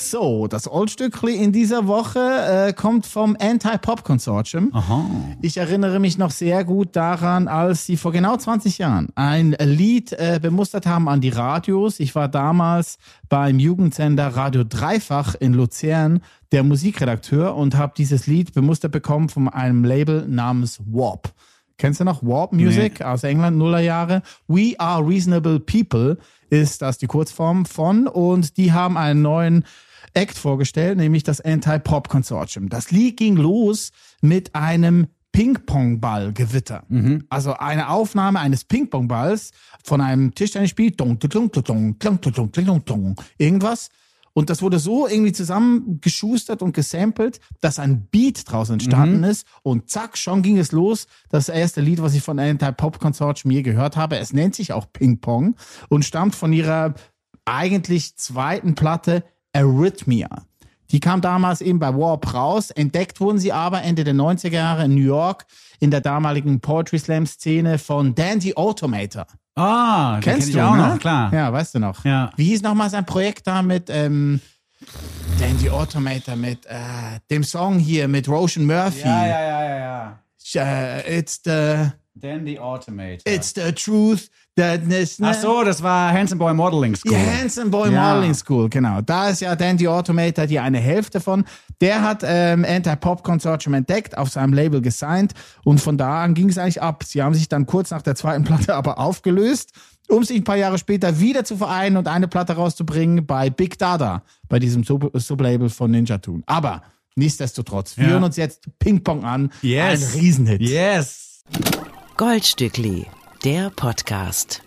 [SPEAKER 2] So, das Oldstückli in dieser Woche äh, kommt vom Anti-Pop-Consortium. Ich erinnere mich noch sehr gut daran, als sie vor genau 20 Jahren ein Lied äh, bemustert haben an die Radios. Ich war damals beim Jugendsender Radio Dreifach in Luzern der Musikredakteur und habe dieses Lied bemustert bekommen von einem Label namens Warp. Kennst du noch Warp Music aus England, Nullerjahre? We Are Reasonable People ist das die Kurzform von und die haben einen neuen Act vorgestellt, nämlich das Anti-Pop-Konsortium. Das Lied ging los mit einem Ping-Pong-Ball-Gewitter. Mhm. Also eine Aufnahme eines Ping-Pong-Balls von einem Tischtennisspiel. Irgendwas. Und das wurde so irgendwie zusammengeschustert und gesampelt, dass ein Beat draus entstanden mhm. ist. Und zack, schon ging es los. Das erste Lied, was ich von Anti-Pop-Consortium je gehört habe. Es nennt sich auch Ping-Pong und stammt von ihrer eigentlich zweiten Platte Arrhythmia. Die kam damals eben bei Warp raus. Entdeckt wurden sie aber Ende der 90er Jahre in New York in der damaligen Poetry Slam Szene von Dandy Automator.
[SPEAKER 1] Ah,
[SPEAKER 2] Kennst
[SPEAKER 1] kenn
[SPEAKER 2] du
[SPEAKER 1] auch
[SPEAKER 2] ne?
[SPEAKER 1] noch, klar.
[SPEAKER 2] Ja, weißt du noch.
[SPEAKER 1] Ja.
[SPEAKER 2] Wie hieß nochmal sein Projekt da mit ähm, Dandy Automator, mit äh, dem Song hier mit Roshan Murphy?
[SPEAKER 1] Ja, ja, ja, ja, ja.
[SPEAKER 2] Äh, it's the
[SPEAKER 1] Dandy Automator.
[SPEAKER 2] it's the truth that is
[SPEAKER 1] Ach so, das war Handsome Boy Modeling School.
[SPEAKER 2] Ja, Handsome Boy
[SPEAKER 1] Ja.
[SPEAKER 2] Modeling School, genau. Da ist ja Dandy Automator die eine Hälfte von. Der hat ähm, Anti-Pop Consortium entdeckt, auf seinem Label gesigned und von da an ging es eigentlich ab. Sie haben sich dann kurz nach der zweiten Platte aber aufgelöst um sich ein paar Jahre später wieder zu vereinen und eine Platte rauszubringen bei Big Dada, bei diesem Sub Sublabel von Ninja Tune. Aber nichtsdestotrotz, wir
[SPEAKER 1] Ja.
[SPEAKER 2] hören uns jetzt Ping Pong an.
[SPEAKER 1] Yes.
[SPEAKER 2] Ein Riesenhit.
[SPEAKER 1] Yes.
[SPEAKER 4] Goldstückli, der Podcast.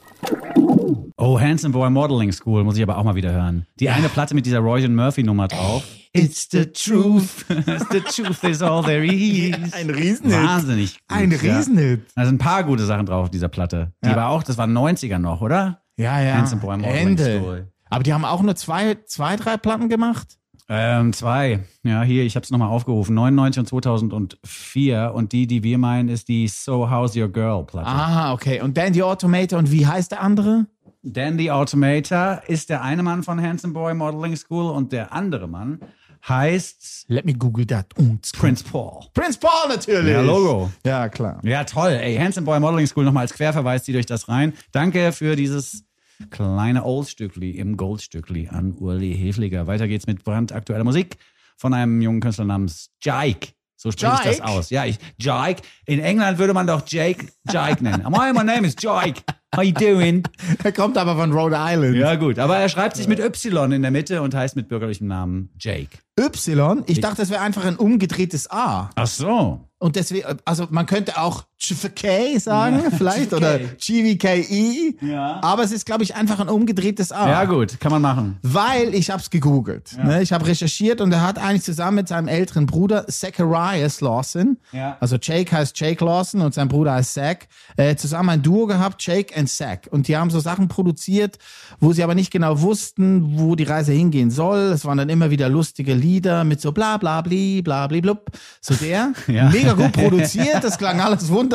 [SPEAKER 1] Oh, Handsome Boy Modeling School muss ich aber auch mal wieder hören. Die eine Platte mit dieser Roy and Murphy Nummer drauf. It's the truth. the truth is all there is.
[SPEAKER 2] Ein Riesenhit.
[SPEAKER 1] Wahnsinnig. Gut,
[SPEAKER 2] Ein
[SPEAKER 1] ja.
[SPEAKER 2] Riesenhit.
[SPEAKER 1] Da sind ein paar gute Sachen drauf auf dieser Platte. Die
[SPEAKER 2] Ja.
[SPEAKER 1] war auch, das waren 90er noch, oder?
[SPEAKER 2] Ja, ja.
[SPEAKER 1] Handsome Boy Modeling
[SPEAKER 2] Ende.
[SPEAKER 1] School.
[SPEAKER 2] Aber die haben auch nur zwei, zwei, drei Platten gemacht.
[SPEAKER 1] Ähm, zwei. Ja, hier, ich habe es nochmal aufgerufen. 99 und 2004. Und die, die wir meinen, ist die So How's Your Girl Platte.
[SPEAKER 2] Ah, okay. Und Dandy Automator und wie heißt der andere?
[SPEAKER 1] Dandy Automator ist der eine Mann von Handsome Boy Modeling School und der andere Mann heißt
[SPEAKER 2] Let me google that. Und
[SPEAKER 1] Prince Paul.
[SPEAKER 2] Prince Paul natürlich.
[SPEAKER 1] Ja, Logo.
[SPEAKER 2] Ja, klar.
[SPEAKER 1] Ja, toll. Ey, Handsome Boy Modeling School nochmal als Querverweis, zieht euch das rein. Danke für dieses kleine Oldstückli im Goldstückli an Uli Hefliger. Weiter geht's mit brandaktueller Musik von einem jungen Künstler namens Jake. So spricht ich das aus. Ja, ich, Jake. In England würde man doch Jake Jake nennen. My, my name is Jake. How you doing?
[SPEAKER 2] Er kommt aber von Rhode Island.
[SPEAKER 1] Ja, gut. Aber er schreibt sich mit Y in der Mitte und heißt mit bürgerlichem Namen Jake.
[SPEAKER 2] Y. Ich dachte, das wäre einfach ein umgedrehtes A.
[SPEAKER 1] Ach so.
[SPEAKER 2] Und deswegen, also man könnte auch GVK sagen, vielleicht,
[SPEAKER 1] GVK.
[SPEAKER 2] oder GVKI.
[SPEAKER 1] Ja.
[SPEAKER 2] Aber es ist, glaube ich, einfach ein umgedrehtes A.
[SPEAKER 1] Ja, gut. Kann man machen.
[SPEAKER 2] Weil ich habe es gegoogelt. Ne? Ich habe recherchiert und er hat eigentlich zusammen mit seinem älteren Bruder Zacharias Lawson,
[SPEAKER 1] Ja.
[SPEAKER 2] also Jake heißt Jake Lawson und sein Bruder heißt Zach, äh, zusammen ein Duo gehabt, Jake and Zach. Und die haben so Sachen produziert, wo sie aber nicht genau wussten, wo die Reise hingehen soll. Es waren dann immer wieder lustige Lieder mit so bla bla bli, bla bli blub. So der.
[SPEAKER 1] Ja.
[SPEAKER 2] Mega gut produziert, das klang alles wunderbar.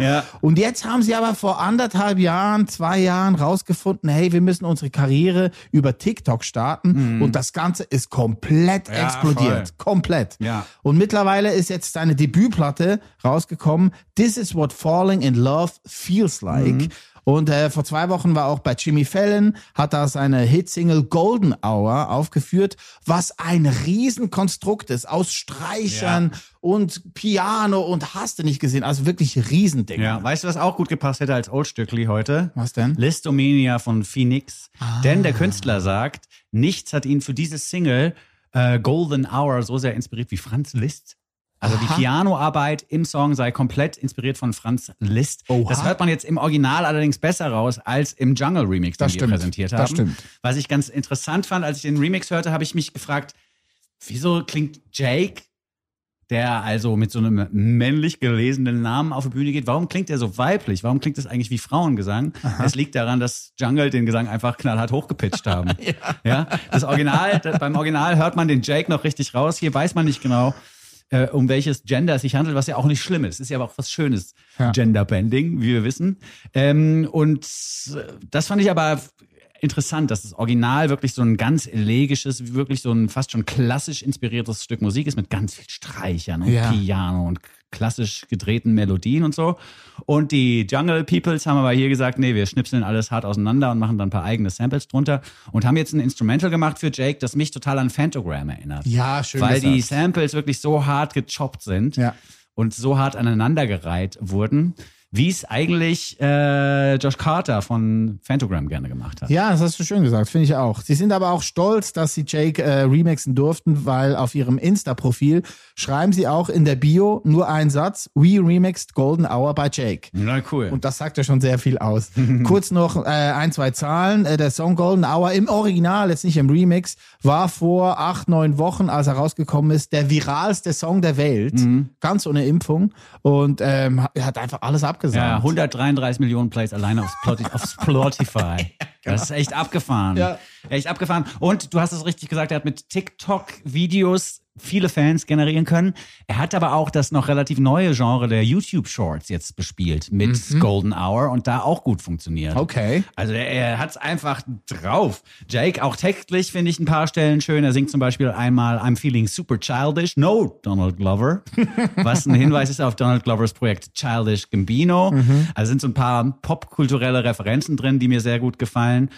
[SPEAKER 1] Ja.
[SPEAKER 2] Und jetzt haben sie aber vor anderthalb Jahren, zwei Jahren rausgefunden, hey, wir müssen unsere Karriere über TikTok starten. Und das Ganze ist komplett
[SPEAKER 1] Mhm. Ja,
[SPEAKER 2] explodiert.
[SPEAKER 1] voll.
[SPEAKER 2] Komplett.
[SPEAKER 1] Ja.
[SPEAKER 2] Und mittlerweile ist jetzt seine Debütplatte rausgekommen. This is what falling in love feels like.
[SPEAKER 1] Mhm.
[SPEAKER 2] Und äh, vor zwei Wochen war auch bei Jimmy Fallon, hat da seine Hitsingle Golden Hour aufgeführt, was ein Riesenkonstrukt ist aus Streichern und Piano und hast du nicht gesehen. Also wirklich Riesending.
[SPEAKER 1] Ja, weißt du, was auch gut gepasst hätte als Oldstückli heute?
[SPEAKER 2] Was denn?
[SPEAKER 1] Listomania von Phoenix. Denn der Künstler sagt, nichts hat ihn für diese Single äh, Golden Hour so sehr inspiriert wie Franz Liszt. Also die
[SPEAKER 2] Aha.
[SPEAKER 1] Pianoarbeit im Song sei komplett inspiriert von Franz Liszt.
[SPEAKER 2] Oha.
[SPEAKER 1] Das hört man jetzt im Original allerdings besser raus als im Jungle Remix, den
[SPEAKER 2] Das
[SPEAKER 1] wir
[SPEAKER 2] stimmt.
[SPEAKER 1] präsentiert haben.
[SPEAKER 2] Das stimmt.
[SPEAKER 1] Was ich ganz interessant fand, als ich den Remix hörte, habe ich mich gefragt, wieso klingt Jake, der also mit so einem männlich gelesenen Namen auf die Bühne geht, warum klingt er so weiblich? Warum klingt das eigentlich wie Frauengesang? Es liegt daran, dass Jungle den Gesang einfach knallhart hochgepitcht haben. ja. Das Original, beim Original hört man den Jake noch richtig raus. Hier weiß man nicht genau, äh, um welches Gender es sich handelt, was ja auch nicht schlimm ist. Ist ja aber auch was Schönes.
[SPEAKER 2] Ja.
[SPEAKER 1] Genderbending, wie wir wissen. Ähm, und äh, das fand ich aber interessant, dass das Original wirklich so ein ganz elegisches, wirklich so ein fast schon klassisch inspiriertes Stück Musik ist mit ganz viel Streichern und
[SPEAKER 2] Ja.
[SPEAKER 1] Piano und klassisch gedrehten Melodien und so. Und die Jungle Peoples haben aber hier gesagt, nee, wir schnipseln alles hart auseinander und machen dann ein paar eigene Samples drunter und haben jetzt ein Instrumental gemacht für Jake, das mich total an Phantogram erinnert.
[SPEAKER 2] Ja, schön
[SPEAKER 1] Weil die
[SPEAKER 2] gesagt.
[SPEAKER 1] Samples wirklich so hart gechoppt sind
[SPEAKER 2] Ja.
[SPEAKER 1] und so hart aneinandergereiht wurden, wie es eigentlich äh, Josh Carter von Phantogram gerne gemacht hat.
[SPEAKER 2] Ja, das hast du schön gesagt, finde ich auch. Sie sind aber auch stolz, dass sie Jake äh, remixen durften, weil auf ihrem Insta-Profil schreiben sie auch in der Bio nur einen Satz, We remixed Golden Hour by Jake.
[SPEAKER 1] Na cool.
[SPEAKER 2] Und das sagt ja schon sehr viel aus. Kurz noch äh, ein, zwei Zahlen. Äh, der Song Golden Hour im Original, jetzt nicht im Remix, war vor acht, neun Wochen, als er rausgekommen ist, der viralste Song der Welt.
[SPEAKER 1] Mhm.
[SPEAKER 2] Ganz ohne Impfung. Und ähm, er hat einfach alles abgesagt.
[SPEAKER 1] ja, 133 Millionen Plays alleine auf, Spotify. auf Spotify. Das ist echt abgefahren.
[SPEAKER 2] Ja.
[SPEAKER 1] Echt abgefahren. Und du hast es richtig gesagt, er hat mit TikTok-Videos viele Fans generieren können. Er hat aber auch das noch relativ neue Genre der YouTube Shorts jetzt bespielt mit Golden Hour und da auch gut funktioniert.
[SPEAKER 2] Okay.
[SPEAKER 1] Also er, er hat's einfach drauf. Jake, auch textlich finde ich ein paar Stellen schön. Er singt zum Beispiel einmal I'm feeling super childish. No, Donald Glover. Was ein Hinweis ist auf Donald Glovers Projekt Childish Gambino. Also sind so ein paar popkulturelle Referenzen drin, die mir sehr gut gefallen.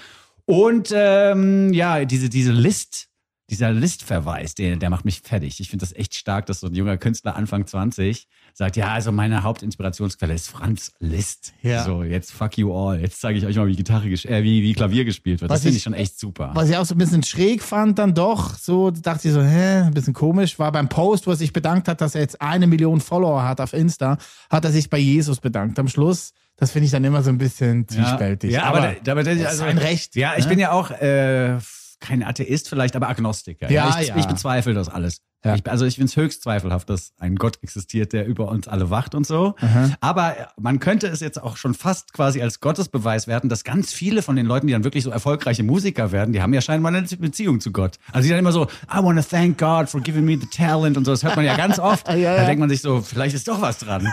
[SPEAKER 1] Und ähm, ja, diese, diese List, dieser List-Verweis, der, der macht mich fertig. Ich finde das echt stark, dass so ein junger Künstler Anfang 20 sagt, ja, also meine Hauptinspirationsquelle ist Franz Liszt.
[SPEAKER 2] Ja.
[SPEAKER 1] So, jetzt fuck you all. Jetzt zeige ich euch mal, wie Gitarre, äh, wie, wie Klavier gespielt wird.
[SPEAKER 2] Was
[SPEAKER 1] das finde
[SPEAKER 2] ich-
[SPEAKER 1] ich schon echt super.
[SPEAKER 2] Was ich auch so ein bisschen schräg fand, dann doch, so dachte ich so, hä, ein bisschen komisch, war beim Post, wo er sich bedankt hat, dass er jetzt eine Million Follower hat auf Insta, hat er sich bei Jesus bedankt. Am Schluss, das finde ich dann immer so ein bisschen zwiespältig.
[SPEAKER 1] Ja, aber, aber, aber das
[SPEAKER 2] ist
[SPEAKER 1] also,
[SPEAKER 2] sein Recht,
[SPEAKER 1] Ja, ich
[SPEAKER 2] ne?
[SPEAKER 1] bin ja auch äh, kein Atheist vielleicht, aber Agnostiker.
[SPEAKER 2] Ja,
[SPEAKER 1] ich,
[SPEAKER 2] ja.
[SPEAKER 1] ich bezweifle das alles.
[SPEAKER 2] Ja.
[SPEAKER 1] Ich, also ich finde es höchst zweifelhaft, dass ein Gott existiert, der über uns alle wacht und so. Aber man könnte es jetzt auch schon fast quasi als Gottesbeweis werten, dass ganz viele von den Leuten, die dann wirklich so erfolgreiche Musiker werden, die haben ja scheinbar eine Beziehung zu Gott. Also die dann immer so, I want to thank God for giving me the talent und so. Das hört man ja ganz oft.
[SPEAKER 2] Ja, ja.
[SPEAKER 1] Da denkt man sich so, vielleicht ist doch was dran.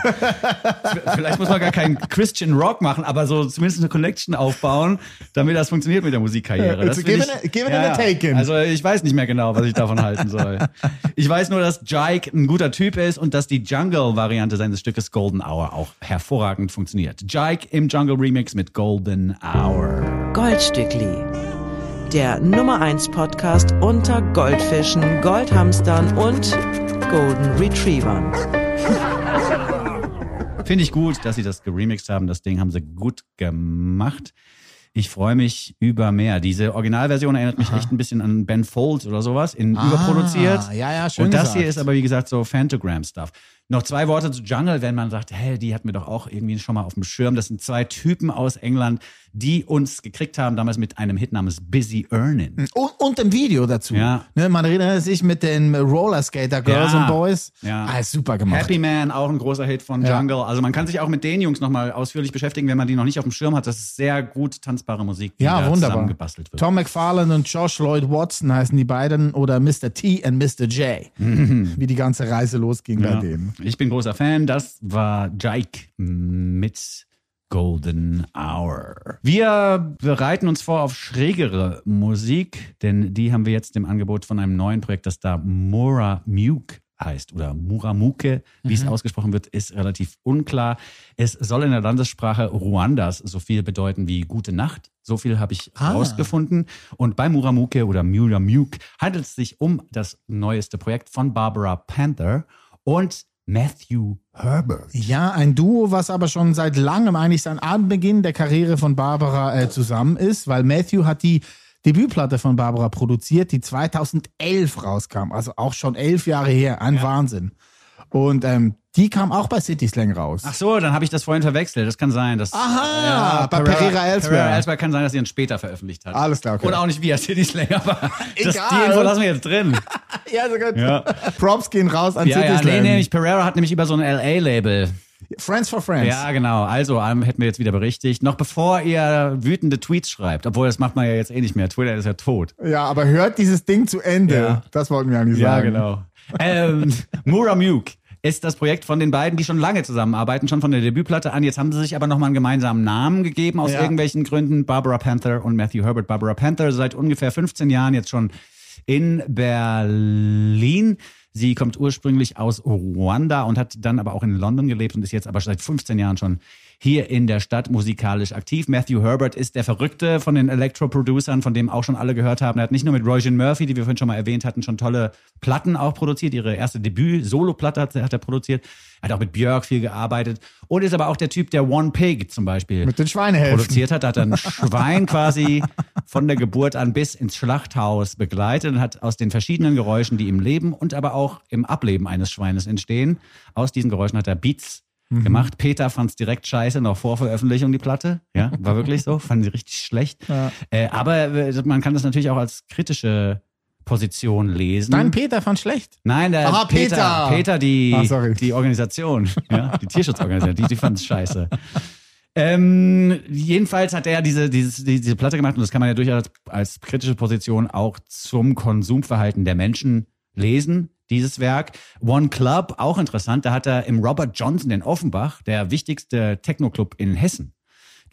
[SPEAKER 1] Vielleicht muss man gar keinen Christian Rock machen, aber so zumindest eine Collection aufbauen, damit das funktioniert mit der Musikkarriere.
[SPEAKER 2] Also give it a- give it a taken.
[SPEAKER 1] Also ich weiß nicht mehr genau, was ich davon halten soll. Ich weiß nur, dass Jike ein guter Typ ist und dass die Jungle-Variante seines Stückes Golden Hour auch hervorragend funktioniert. Jike im Jungle Remix mit Golden Hour.
[SPEAKER 4] Goldstückli. Der Nummer 1 Podcast unter Goldfischen, Goldhamstern und Golden Retrievern.
[SPEAKER 1] Finde ich gut, dass sie das geremixed haben. Das Ding haben sie gut gemacht. Ich freue mich über mehr. Diese Originalversion erinnert mich echt ein bisschen an Ben Folds oder sowas, in überproduziert.
[SPEAKER 2] Ah, ja, ja, schön
[SPEAKER 1] Und das
[SPEAKER 2] gesagt.
[SPEAKER 1] hier ist aber, wie gesagt, so Fantogram-Stuff. Noch zwei Worte zu Jungle, wenn man sagt, hey, die hatten wir doch auch irgendwie schon mal auf dem Schirm. Das sind zwei Typen aus England, die uns gekriegt haben, damals mit einem Hit namens Busy Earnin'.
[SPEAKER 2] Und, und im Video dazu.
[SPEAKER 1] Ja.
[SPEAKER 2] Ne, man erinnert sich mit den Rollerskater Girls
[SPEAKER 1] Ja.
[SPEAKER 2] und Boys.
[SPEAKER 1] Ja.
[SPEAKER 2] Ah, super gemacht.
[SPEAKER 1] Happy Man, auch ein großer Hit von
[SPEAKER 2] Ja.
[SPEAKER 1] Jungle. Also man kann sich auch mit den Jungs nochmal ausführlich beschäftigen, wenn man die noch nicht auf dem Schirm hat. Das ist sehr gut tanzbare Musik, die
[SPEAKER 2] Ja,
[SPEAKER 1] da
[SPEAKER 2] wunderbar.
[SPEAKER 1] zusammengebastelt wird.
[SPEAKER 2] Tom McFarlane und Josh Lloyd Watson heißen die beiden oder Mr. T und Mr. J. Wie die ganze Reise losging bei denen.
[SPEAKER 1] Ich bin großer Fan. Das war Jike mit Golden Hour. Wir bereiten uns vor auf schrägere Musik, denn die haben wir jetzt im Angebot von einem neuen Projekt, das da Mura Muke heißt oder Muramuke, wie es ausgesprochen wird, ist relativ unklar. Es soll in der Landessprache Ruandas so viel bedeuten wie gute Nacht. So viel habe ich
[SPEAKER 2] Ah.
[SPEAKER 1] rausgefunden. Und bei Muramuke oder Muramuke handelt es sich um das neueste Projekt von Barbara Panther und Matthew Herbert.
[SPEAKER 2] Ja, ein Duo, was aber schon seit langem eigentlich seit Anbeginn der Karriere von Barbara äh, zusammen ist, weil Matthew hat die Debütplatte von Barbara produziert, die 2011 rauskam, also auch schon elf Jahre her, ein Wahnsinn. Und ähm, die kam auch bei City Slang raus.
[SPEAKER 1] Ach so, dann habe ich das vorhin verwechselt. Das kann sein. Dass,
[SPEAKER 2] Aha, bei Pereira Elsewhere.
[SPEAKER 1] Pereira Elsewhere kann sein, dass sie ihn später veröffentlicht hat.
[SPEAKER 2] Alles klar, okay.
[SPEAKER 1] Oder auch nicht via City Slang, aber das,
[SPEAKER 2] Egal.
[SPEAKER 1] die Info lassen wir jetzt drin.
[SPEAKER 2] ja, so gut.
[SPEAKER 1] Ja.
[SPEAKER 2] Props gehen raus an
[SPEAKER 1] Ja,
[SPEAKER 2] City
[SPEAKER 1] ja,
[SPEAKER 2] Slang.
[SPEAKER 1] nee, nicht. Pereira hat nämlich über so ein LA-Label.
[SPEAKER 2] Friends for Friends.
[SPEAKER 1] Ja, genau. Also, ähm, hätten wir jetzt wieder berichtigt. Noch bevor ihr wütende Tweets schreibt, obwohl das macht man ja jetzt eh nicht mehr. Twitter ist ja tot.
[SPEAKER 2] Ja, aber hört dieses Ding zu Ende.
[SPEAKER 1] Ja.
[SPEAKER 2] Das wollten wir eigentlich
[SPEAKER 1] Ja,
[SPEAKER 2] sagen.
[SPEAKER 1] genau. ähm, Muramuke ist das Projekt von den beiden, die schon lange zusammenarbeiten, schon von der Debütplatte an. Jetzt haben sie sich aber nochmal einen gemeinsamen Namen gegeben aus
[SPEAKER 2] Ja.
[SPEAKER 1] irgendwelchen Gründen. Barbara Panther und Matthew Herbert. Barbara Panther seit ungefähr 15 Jahren jetzt schon in Berlin. Sie kommt ursprünglich aus Ruanda und hat dann aber auch in London gelebt und ist jetzt aber seit 15 Jahren schon hier in der Stadt musikalisch aktiv. Matthew Herbert ist der Verrückte von den Electro-Producern, von dem auch schon alle gehört haben. Er hat nicht nur mit Roisin Murphy, die wir vorhin schon mal erwähnt hatten, schon tolle Platten auch produziert. Ihre erste Debüt-Solo-Platte hat, hat er produziert. Er hat auch mit Björk viel gearbeitet und ist aber auch der Typ, der One Pig zum Beispiel
[SPEAKER 2] Mit den Schweinehälften.
[SPEAKER 1] produziert hat, hat ein Schwein quasi von der Geburt an bis ins Schlachthaus begleitet und hat aus den verschiedenen Geräuschen, die im Leben und aber auch im Ableben eines Schweines entstehen, aus diesen Geräuschen hat er Beats gemacht. Peter fand es direkt scheiße, noch vor Veröffentlichung die Platte. Ja, war wirklich so, fanden sie richtig schlecht.
[SPEAKER 2] Ja.
[SPEAKER 1] Äh, aber äh, man kann das natürlich auch als kritische Position lesen.
[SPEAKER 2] Dein Peter fand schlecht.
[SPEAKER 1] Nein, der
[SPEAKER 2] Aha,
[SPEAKER 1] Peter,
[SPEAKER 2] Peter.
[SPEAKER 1] Peter, die,
[SPEAKER 2] Ah,
[SPEAKER 1] die Organisation, ja, die Tierschutzorganisation, die, die fand es scheiße. Ähm, jedenfalls hat er diese, dieses, die- diese Platte gemacht und das kann man ja durchaus als kritische Position auch zum Konsumverhalten der Menschen lesen, dieses Werk. One Club, auch interessant, da hat er im Robert Johnson in Offenbach, der wichtigste Techno-Club in Hessen,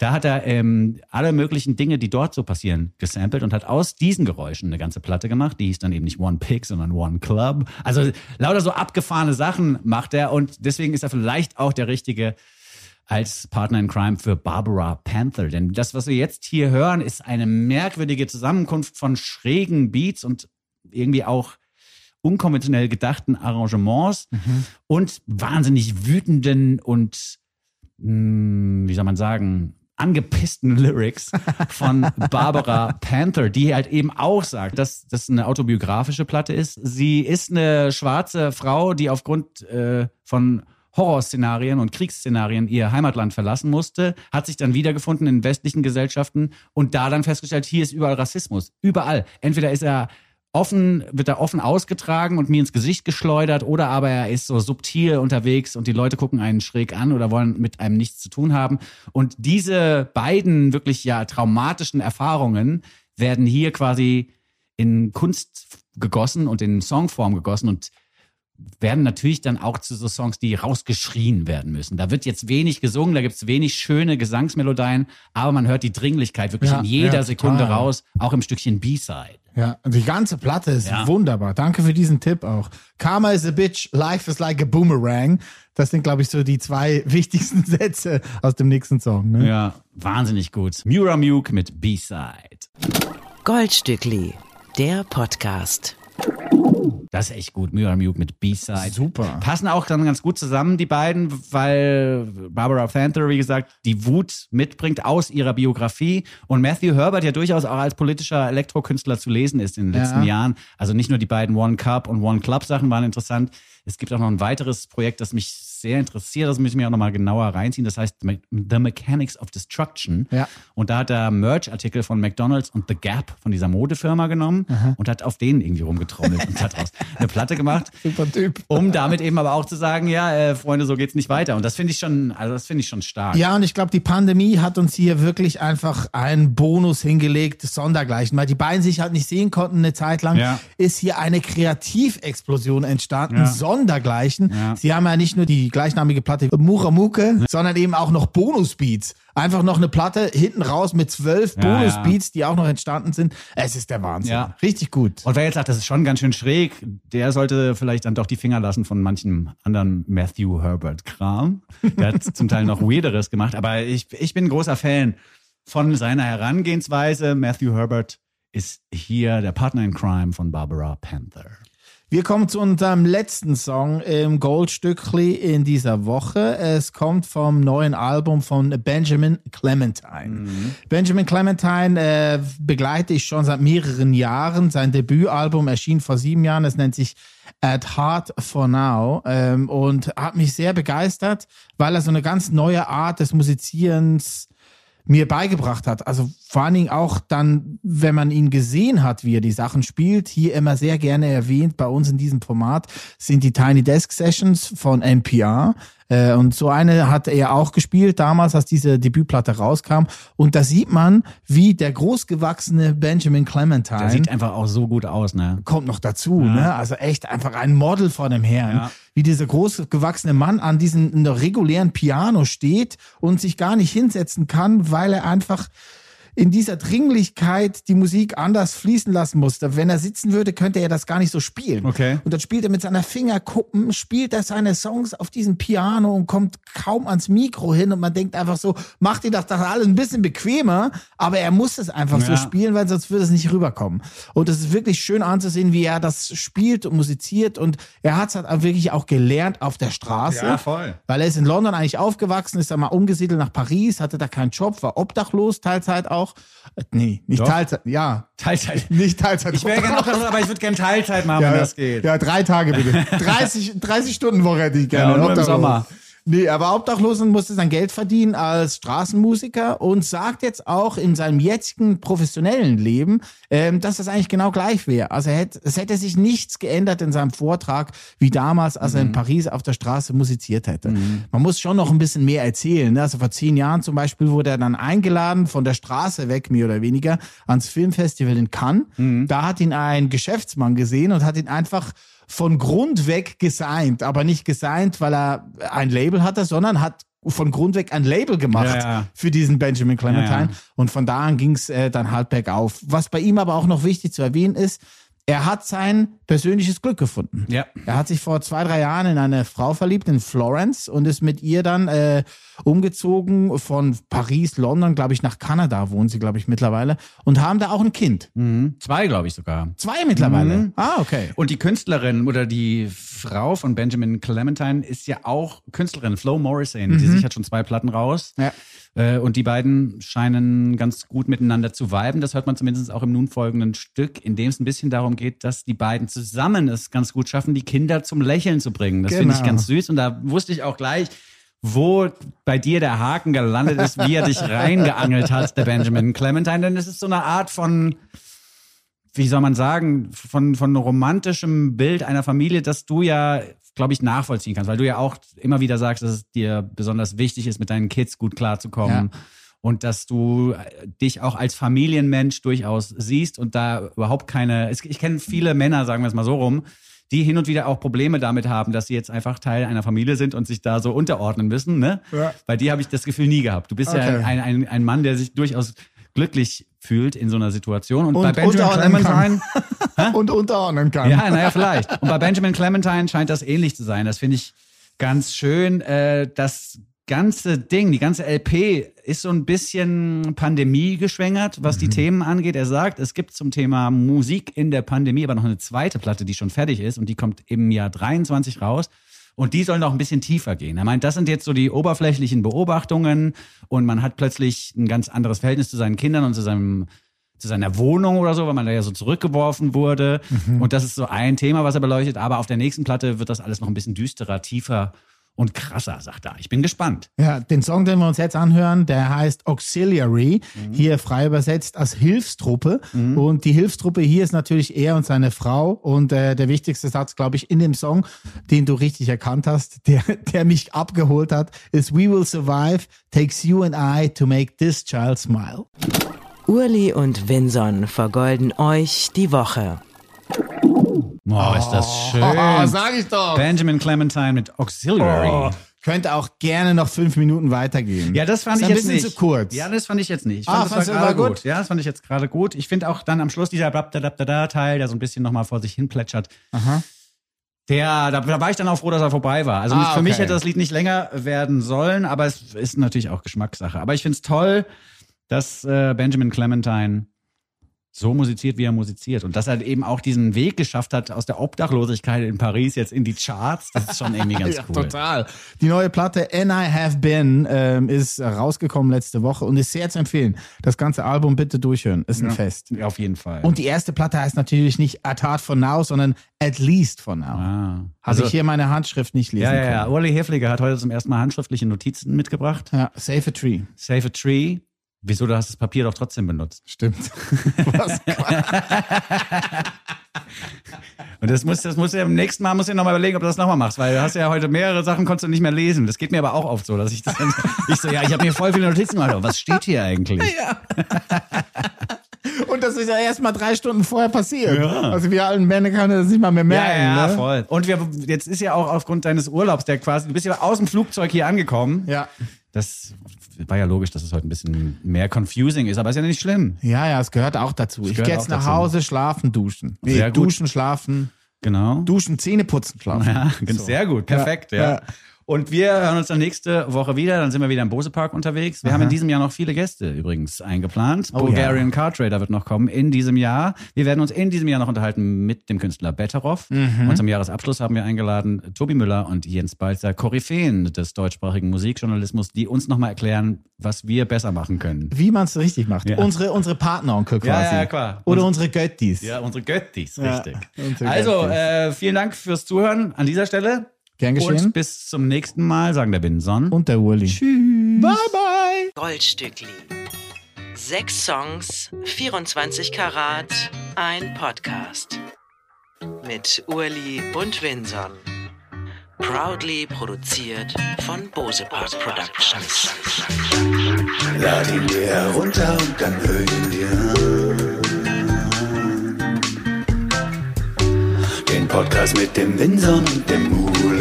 [SPEAKER 1] da hat er ähm, alle möglichen Dinge, die dort so passieren, gesampelt und hat aus diesen Geräuschen eine ganze Platte gemacht. Die hieß dann eben nicht One Pig, sondern One Club. Also lauter so abgefahrene Sachen macht er und deswegen ist er vielleicht auch der richtige als Partner in Crime für Barbara Panther. Denn das, was wir jetzt hier hören, ist eine merkwürdige Zusammenkunft von schrägen Beats und irgendwie auch unkonventionell gedachten Arrangements und wahnsinnig wütenden und, mh, wie soll man sagen, angepissten Lyrics von Barbara Panther, die halt eben auch sagt, dass das eine autobiografische Platte ist. Sie ist eine schwarze Frau, die aufgrund äh, von Horrorszenarien und Kriegsszenarien ihr Heimatland verlassen musste, hat sich dann wiedergefunden in westlichen Gesellschaften und da dann festgestellt, hier ist überall Rassismus. Überall. Entweder ist er offen, wird er offen ausgetragen und mir ins Gesicht geschleudert oder aber er ist so subtil unterwegs und die Leute gucken einen schräg an oder wollen mit einem nichts zu tun haben. Und diese beiden wirklich ja traumatischen Erfahrungen werden hier quasi in Kunst gegossen und in Songform gegossen und werden natürlich dann auch zu so Songs, die rausgeschrien werden müssen. Da wird jetzt wenig gesungen, da gibt's wenig schöne Gesangsmelodien, aber man hört die Dringlichkeit wirklich
[SPEAKER 2] Ja,
[SPEAKER 1] in jeder
[SPEAKER 2] ja,
[SPEAKER 1] Sekunde
[SPEAKER 2] total.
[SPEAKER 1] raus, auch im Stückchen B-Side.
[SPEAKER 2] Ja, die ganze Platte ist
[SPEAKER 1] Ja.
[SPEAKER 2] wunderbar. Danke für diesen Tipp auch. Karma is a bitch, life is like a boomerang. Das sind, glaube ich, so die zwei wichtigsten Sätze aus dem nächsten Song. Ne?
[SPEAKER 1] Ja, wahnsinnig gut. Mura Muke mit B-Side.
[SPEAKER 4] Goldstückli, der Podcast.
[SPEAKER 1] Das ist echt gut. Mura Muke mit B-Side.
[SPEAKER 2] Super.
[SPEAKER 1] Passen auch dann ganz gut zusammen, die beiden, weil Barbara Panther, wie gesagt, die Wut mitbringt aus ihrer Biografie und Matthew Herbert ja durchaus auch als politischer Elektrokünstler zu lesen ist in den letzten
[SPEAKER 2] Ja.
[SPEAKER 1] Jahren. Also nicht nur die beiden One Cup und One Club Sachen waren interessant. Es gibt auch noch ein weiteres Projekt, das mich sehr interessiert. Das müssen wir auch nochmal genauer reinziehen. Das heißt The Mechanics of Destruction.
[SPEAKER 2] Ja.
[SPEAKER 1] Und da hat er Merch-Artikel von McDonalds und The Gap von dieser Modefirma genommen und hat auf denen irgendwie rumgetrommelt und hat daraus eine Platte gemacht.
[SPEAKER 2] Super Typ.
[SPEAKER 1] Um damit eben aber auch zu sagen, ja, äh, Freunde, so geht's nicht weiter. Und das finde ich schon, also das finde ich schon stark.
[SPEAKER 2] Ja, und ich glaube, die Pandemie hat uns hier wirklich einfach einen Bonus hingelegt, Sondergleichen, weil die beiden sich halt nicht sehen konnten eine Zeit lang,
[SPEAKER 1] Ja.
[SPEAKER 2] ist hier eine Kreativexplosion entstanden,
[SPEAKER 1] Ja.
[SPEAKER 2] Sondergleichen.
[SPEAKER 1] Ja.
[SPEAKER 2] Sie haben ja nicht nur die gleichnamige Platte Muramuke, sondern eben auch noch Bonusbeats. Einfach noch eine Platte hinten raus mit zwölf
[SPEAKER 1] Ja,
[SPEAKER 2] Bonusbeats, die auch noch entstanden sind. Es ist der Wahnsinn.
[SPEAKER 1] Ja.
[SPEAKER 2] Richtig gut.
[SPEAKER 1] Und wer jetzt sagt, das ist schon ganz schön schräg, der sollte vielleicht dann doch die Finger lassen von manchem anderen Matthew Herbert-Kram. Der hat zum Teil noch Weirderes gemacht, aber ich, ich bin ein großer Fan von seiner Herangehensweise. Matthew Herbert ist hier der Partner in Crime von Barbara Panther.
[SPEAKER 2] Wir kommen zu unserem letzten Song im Goldstückli in dieser Woche. Es kommt vom neuen Album von Benjamin Clementine. Benjamin Clementine äh, begleite ich schon seit mehreren Jahren. Sein Debütalbum erschien vor sieben Jahren. Es nennt sich At Heart for Now ähm, und hat mich sehr begeistert, weil er so eine ganz neue Art des Musizierens mir beigebracht hat. Also vor allen Dingen auch dann, wenn man ihn gesehen hat, wie er die Sachen spielt, hier immer sehr gerne erwähnt, bei uns in diesem Format sind die Tiny Desk Sessions von NPR. Äh, Und so eine hat er auch gespielt damals, als diese Debütplatte rauskam. Und da sieht man, wie der großgewachsene Benjamin Clementine
[SPEAKER 1] Der sieht einfach auch so gut aus, ne?
[SPEAKER 2] kommt noch dazu, ne? Also echt einfach ein Model vor dem Herrn.
[SPEAKER 1] Ja.
[SPEAKER 2] Wie dieser groß gewachsene Mann an diesem regulären Piano steht und sich gar nicht hinsetzen kann, weil er einfach in dieser Dringlichkeit die Musik anders fließen lassen musste. Wenn er sitzen würde, könnte er das gar nicht so spielen.
[SPEAKER 1] Okay.
[SPEAKER 2] Und dann spielt er mit seiner Fingerkuppen, spielt er seine Songs auf diesem Piano und kommt kaum ans Mikro hin und man denkt einfach so, macht ihr das doch alles ein bisschen bequemer, aber er muss es einfach so
[SPEAKER 1] Ja.
[SPEAKER 2] spielen, weil sonst würde es nicht rüberkommen. Und es ist wirklich schön anzusehen, wie er das spielt und musiziert und er hat es halt wirklich auch gelernt auf der Straße.
[SPEAKER 1] voll.
[SPEAKER 2] Weil er ist in London eigentlich aufgewachsen, ist dann mal umgesiedelt nach Paris, hatte da keinen Job, war obdachlos, Teilzeit auch. Äh, nee, nicht
[SPEAKER 1] Doch.
[SPEAKER 2] Teilzeit, ja.
[SPEAKER 1] Teilzeit.
[SPEAKER 2] Nicht Teilzeit.
[SPEAKER 1] Ich wäre gerne obdachlos, aber ich würde gerne Teilzeit machen, wenn das geht.
[SPEAKER 2] Ja, drei Tage bitte. 30, 30 Stunden Woche hätte ich gerne.
[SPEAKER 1] Ja, nur im. Sommer.
[SPEAKER 2] Nee, aber obdachlos und musste sein Geld verdienen als Straßenmusiker und sagt jetzt auch in seinem jetzigen professionellen Leben, ähm, dass das eigentlich genau gleich wäre. Also er hätte, es hätte sich nichts geändert in seinem Vortrag wie damals, als
[SPEAKER 1] Mhm.
[SPEAKER 2] er in Paris auf der Straße musiziert hätte. Man muss schon noch ein bisschen mehr erzählen. Ne? Also vor zehn Jahren zum Beispiel wurde er dann eingeladen von der Straße weg, mehr oder weniger, ans Filmfestival in Cannes.
[SPEAKER 1] Mhm.
[SPEAKER 2] Da hat ihn ein Geschäftsmann gesehen und hat ihn einfach von Grund weg gesigned, aber nicht gesigned, weil er ein Label hatte, sondern hat von Grund weg ein Label gemacht
[SPEAKER 1] Ja, ja.
[SPEAKER 2] für diesen Benjamin Clementine.
[SPEAKER 1] Ja, ja.
[SPEAKER 2] Und von da an ging es äh, dann halt bergauf. Was bei ihm aber auch noch wichtig zu erwähnen ist, er hat sein persönliches Glück gefunden.
[SPEAKER 1] Ja.
[SPEAKER 2] Er hat sich vor zwei, drei Jahren in eine Frau verliebt, in Florence, und ist mit ihr dann äh, umgezogen von Paris, London, glaube ich, nach Kanada wohnen sie, glaube ich, mittlerweile, und haben da auch ein Kind.
[SPEAKER 1] Mhm. Zwei, glaube ich sogar.
[SPEAKER 2] Zwei mittlerweile.
[SPEAKER 1] Mhm.
[SPEAKER 2] Ah, okay.
[SPEAKER 1] Und die Künstlerin oder die Frau von Benjamin Clementine ist ja auch Künstlerin, Flo Morrison. Die sichert schon zwei Platten raus.
[SPEAKER 2] Ja.
[SPEAKER 1] Äh, Und die beiden scheinen ganz gut miteinander zu viben. Das hört man zumindest auch im nun folgenden Stück, in dem es ein bisschen darum geht, dass die beiden zusammen es ganz gut schaffen, die Kinder zum Lächeln zu bringen. Das finde ich
[SPEAKER 2] Genau.
[SPEAKER 1] ganz süß. Und da wusste ich auch gleich, wo bei dir der Haken gelandet ist, wie er dich reingeangelt hat, der Benjamin Clementine. Denn es ist so eine Art von, wie soll man sagen, von, von romantischem Bild einer Familie, das du ja, glaube ich, nachvollziehen kannst, weil du ja auch immer wieder sagst, dass es dir besonders wichtig ist, mit deinen Kids gut klarzukommen. Und dass du äh, dich auch als Familienmensch durchaus siehst und da überhaupt keine. Ich kenne viele Männer, sagen wir es mal so rum, die hin und wieder auch Probleme damit haben, dass sie jetzt einfach Teil einer Familie sind und sich da so unterordnen müssen. Ne?
[SPEAKER 2] Ja.
[SPEAKER 1] Bei dir habe ich das Gefühl nie gehabt. Du bist ja
[SPEAKER 2] Okay.
[SPEAKER 1] ein, ein, ein Mann, der sich durchaus glücklich fühlt in so einer Situation. Und,
[SPEAKER 2] Und
[SPEAKER 1] bei Benjamin. Clementine,
[SPEAKER 2] Und unterordnen kann.
[SPEAKER 1] ja, naja, vielleicht. Und bei Benjamin Clementine scheint das ähnlich zu sein. Das finde ich ganz schön. Äh, das ganze Ding, die ganze LP ist so ein bisschen Pandemie geschwängert, was die Themen angeht. Er sagt, es gibt zum Thema Musik in der Pandemie aber noch eine zweite Platte, die schon fertig ist und die kommt im Jahr 23 raus. Und die soll noch ein bisschen tiefer gehen. Er meint, das sind jetzt so die oberflächlichen Beobachtungen und man hat plötzlich ein ganz anderes Verhältnis zu seinen Kindern und zu seinem zu seiner Wohnung oder so, weil man da ja so zurückgeworfen wurde. Und das ist so ein Thema, was er beleuchtet. Aber auf der nächsten Platte wird das alles noch ein bisschen düsterer, tiefer und krasser, sagt er. Ich bin gespannt.
[SPEAKER 2] Ja, den Song, den wir uns jetzt anhören, der heißt Auxiliary, hier frei übersetzt als Hilfstruppe. Und die Hilfstruppe hier ist natürlich er und seine Frau. Und äh, der wichtigste Satz, glaube ich, in dem Song, den du richtig erkannt hast, der, der mich abgeholt hat, ist We will survive, takes you and I to make this child smile.
[SPEAKER 4] Urli und Vinson vergolden euch die Woche.
[SPEAKER 1] Boah, ist das schön.
[SPEAKER 2] Oh, sag ich doch.
[SPEAKER 1] Benjamin Clementine mit Auxiliary.
[SPEAKER 2] Oh, könnte auch gerne noch fünf Minuten weitergehen.
[SPEAKER 1] Ja, das fand
[SPEAKER 2] Ist
[SPEAKER 1] ich
[SPEAKER 2] ein
[SPEAKER 1] jetzt
[SPEAKER 2] bisschen
[SPEAKER 1] nicht.
[SPEAKER 2] zu kurz.
[SPEAKER 1] Ja, das fand ich jetzt nicht. Ich
[SPEAKER 2] Ah,
[SPEAKER 1] fand, das
[SPEAKER 2] fandst
[SPEAKER 1] war
[SPEAKER 2] war
[SPEAKER 1] gut.
[SPEAKER 2] gut?
[SPEAKER 1] Ja, das fand ich jetzt gerade gut. Ich finde auch dann am Schluss dieser Blabdadabdada-Teil, der so ein bisschen nochmal vor sich hin plätschert.
[SPEAKER 2] Aha.
[SPEAKER 1] Der, da, da war ich dann auch froh, dass er vorbei war. Also
[SPEAKER 2] Ah,
[SPEAKER 1] für mich
[SPEAKER 2] okay.
[SPEAKER 1] hätte das Lied nicht länger werden sollen, aber es ist natürlich auch Geschmackssache. Aber ich finde es toll, dass äh, Benjamin Clementine so musiziert, wie er musiziert. Und dass er eben auch diesen Weg geschafft hat aus der Obdachlosigkeit in Paris jetzt in die Charts. Das ist schon irgendwie ganz
[SPEAKER 2] ja,
[SPEAKER 1] cool.
[SPEAKER 2] total. Die neue Platte And I Have Been ähm, ist rausgekommen letzte Woche und ist sehr zu empfehlen. Das ganze Album bitte durchhören. Ist ein Fest.
[SPEAKER 1] Ja, auf jeden Fall.
[SPEAKER 2] Und die erste Platte heißt natürlich nicht At Heart for Now, sondern At Least for Now.
[SPEAKER 1] ah.
[SPEAKER 2] Also ich hier meine Handschrift nicht lesen
[SPEAKER 1] Ja, ja, ja.
[SPEAKER 2] können.
[SPEAKER 1] Uli Hefliger hat heute zum ersten Mal handschriftliche Notizen mitgebracht.
[SPEAKER 2] Ja, Save a Tree.
[SPEAKER 1] Save a Tree. Wieso, du hast das Papier doch trotzdem benutzt.
[SPEAKER 2] Stimmt. Was?
[SPEAKER 1] Und das muss, das muss ja im nächsten Mal muss ich nochmal überlegen, ob du das nochmal machst, weil du hast ja heute mehrere Sachen, konntest du nicht mehr lesen. Das geht mir aber auch oft so, dass ich das dann, ich so, ja, ich habe mir voll viele Notizen gemacht, aber was steht hier eigentlich?
[SPEAKER 2] Und das ist ja erst mal drei Stunden vorher passiert. Also wir alten Männer können das nicht mal mehr merken.
[SPEAKER 1] ja, ja,
[SPEAKER 2] ne?
[SPEAKER 1] voll. Und wir, jetzt ist ja auch aufgrund deines Urlaubs, der quasi, du bist ja aus dem Flugzeug hier angekommen.
[SPEAKER 2] Ja.
[SPEAKER 1] Das war ja logisch, dass es heute ein bisschen mehr confusing ist, aber ist ja nicht schlimm.
[SPEAKER 2] Ja, ja, es gehört auch dazu. Ich
[SPEAKER 1] gehört
[SPEAKER 2] gehe jetzt nach
[SPEAKER 1] dazu.
[SPEAKER 2] Hause, schlafen, duschen. Nee,
[SPEAKER 1] Sehr gut.
[SPEAKER 2] duschen, schlafen,
[SPEAKER 1] Genau.
[SPEAKER 2] duschen, Zähne putzen, schlafen.
[SPEAKER 1] Ja, ganz sehr gut, perfekt, ja.
[SPEAKER 2] ja.
[SPEAKER 1] Und wir hören uns dann nächste Woche wieder. Dann sind wir wieder im Bose Park unterwegs. Wir haben in diesem Jahr noch viele Gäste übrigens eingeplant.
[SPEAKER 2] Oh,
[SPEAKER 1] Bulgarian Car Trader wird noch kommen in diesem Jahr. Wir werden uns in diesem Jahr noch unterhalten mit dem Künstler Betteroff.
[SPEAKER 2] Mhm.
[SPEAKER 1] Und zum Jahresabschluss haben wir eingeladen Tobi Müller und Jens Balzer, Koryphäen des deutschsprachigen Musikjournalismus, die uns nochmal erklären, was wir besser machen können.
[SPEAKER 2] Wie man es richtig macht.
[SPEAKER 1] Ja.
[SPEAKER 2] Unsere, unsere Partneronkel
[SPEAKER 1] Ja,
[SPEAKER 2] quasi.
[SPEAKER 1] ja, klar.
[SPEAKER 2] Oder
[SPEAKER 1] Uns-
[SPEAKER 2] unsere Göttis.
[SPEAKER 1] Ja, unsere Göttis,
[SPEAKER 2] Ja,
[SPEAKER 1] richtig.
[SPEAKER 2] unsere
[SPEAKER 1] Also,
[SPEAKER 2] Göttis.
[SPEAKER 1] äh, vielen Dank fürs Zuhören an dieser Stelle.
[SPEAKER 2] Gern geschehen.
[SPEAKER 1] Und bis zum nächsten Mal, sagen der Binson.
[SPEAKER 2] Und der Uli. Tschüss. Bye, bye.
[SPEAKER 4] Goldstückli. Sechs Songs, 24 Karat, ein Podcast. Mit Urli und Vinson. Proudly produziert von Bose Park Productions.
[SPEAKER 5] Lad ihn dir herunter und dann hör ihn dir an. Den Podcast mit dem Winson und dem Muhlingmann.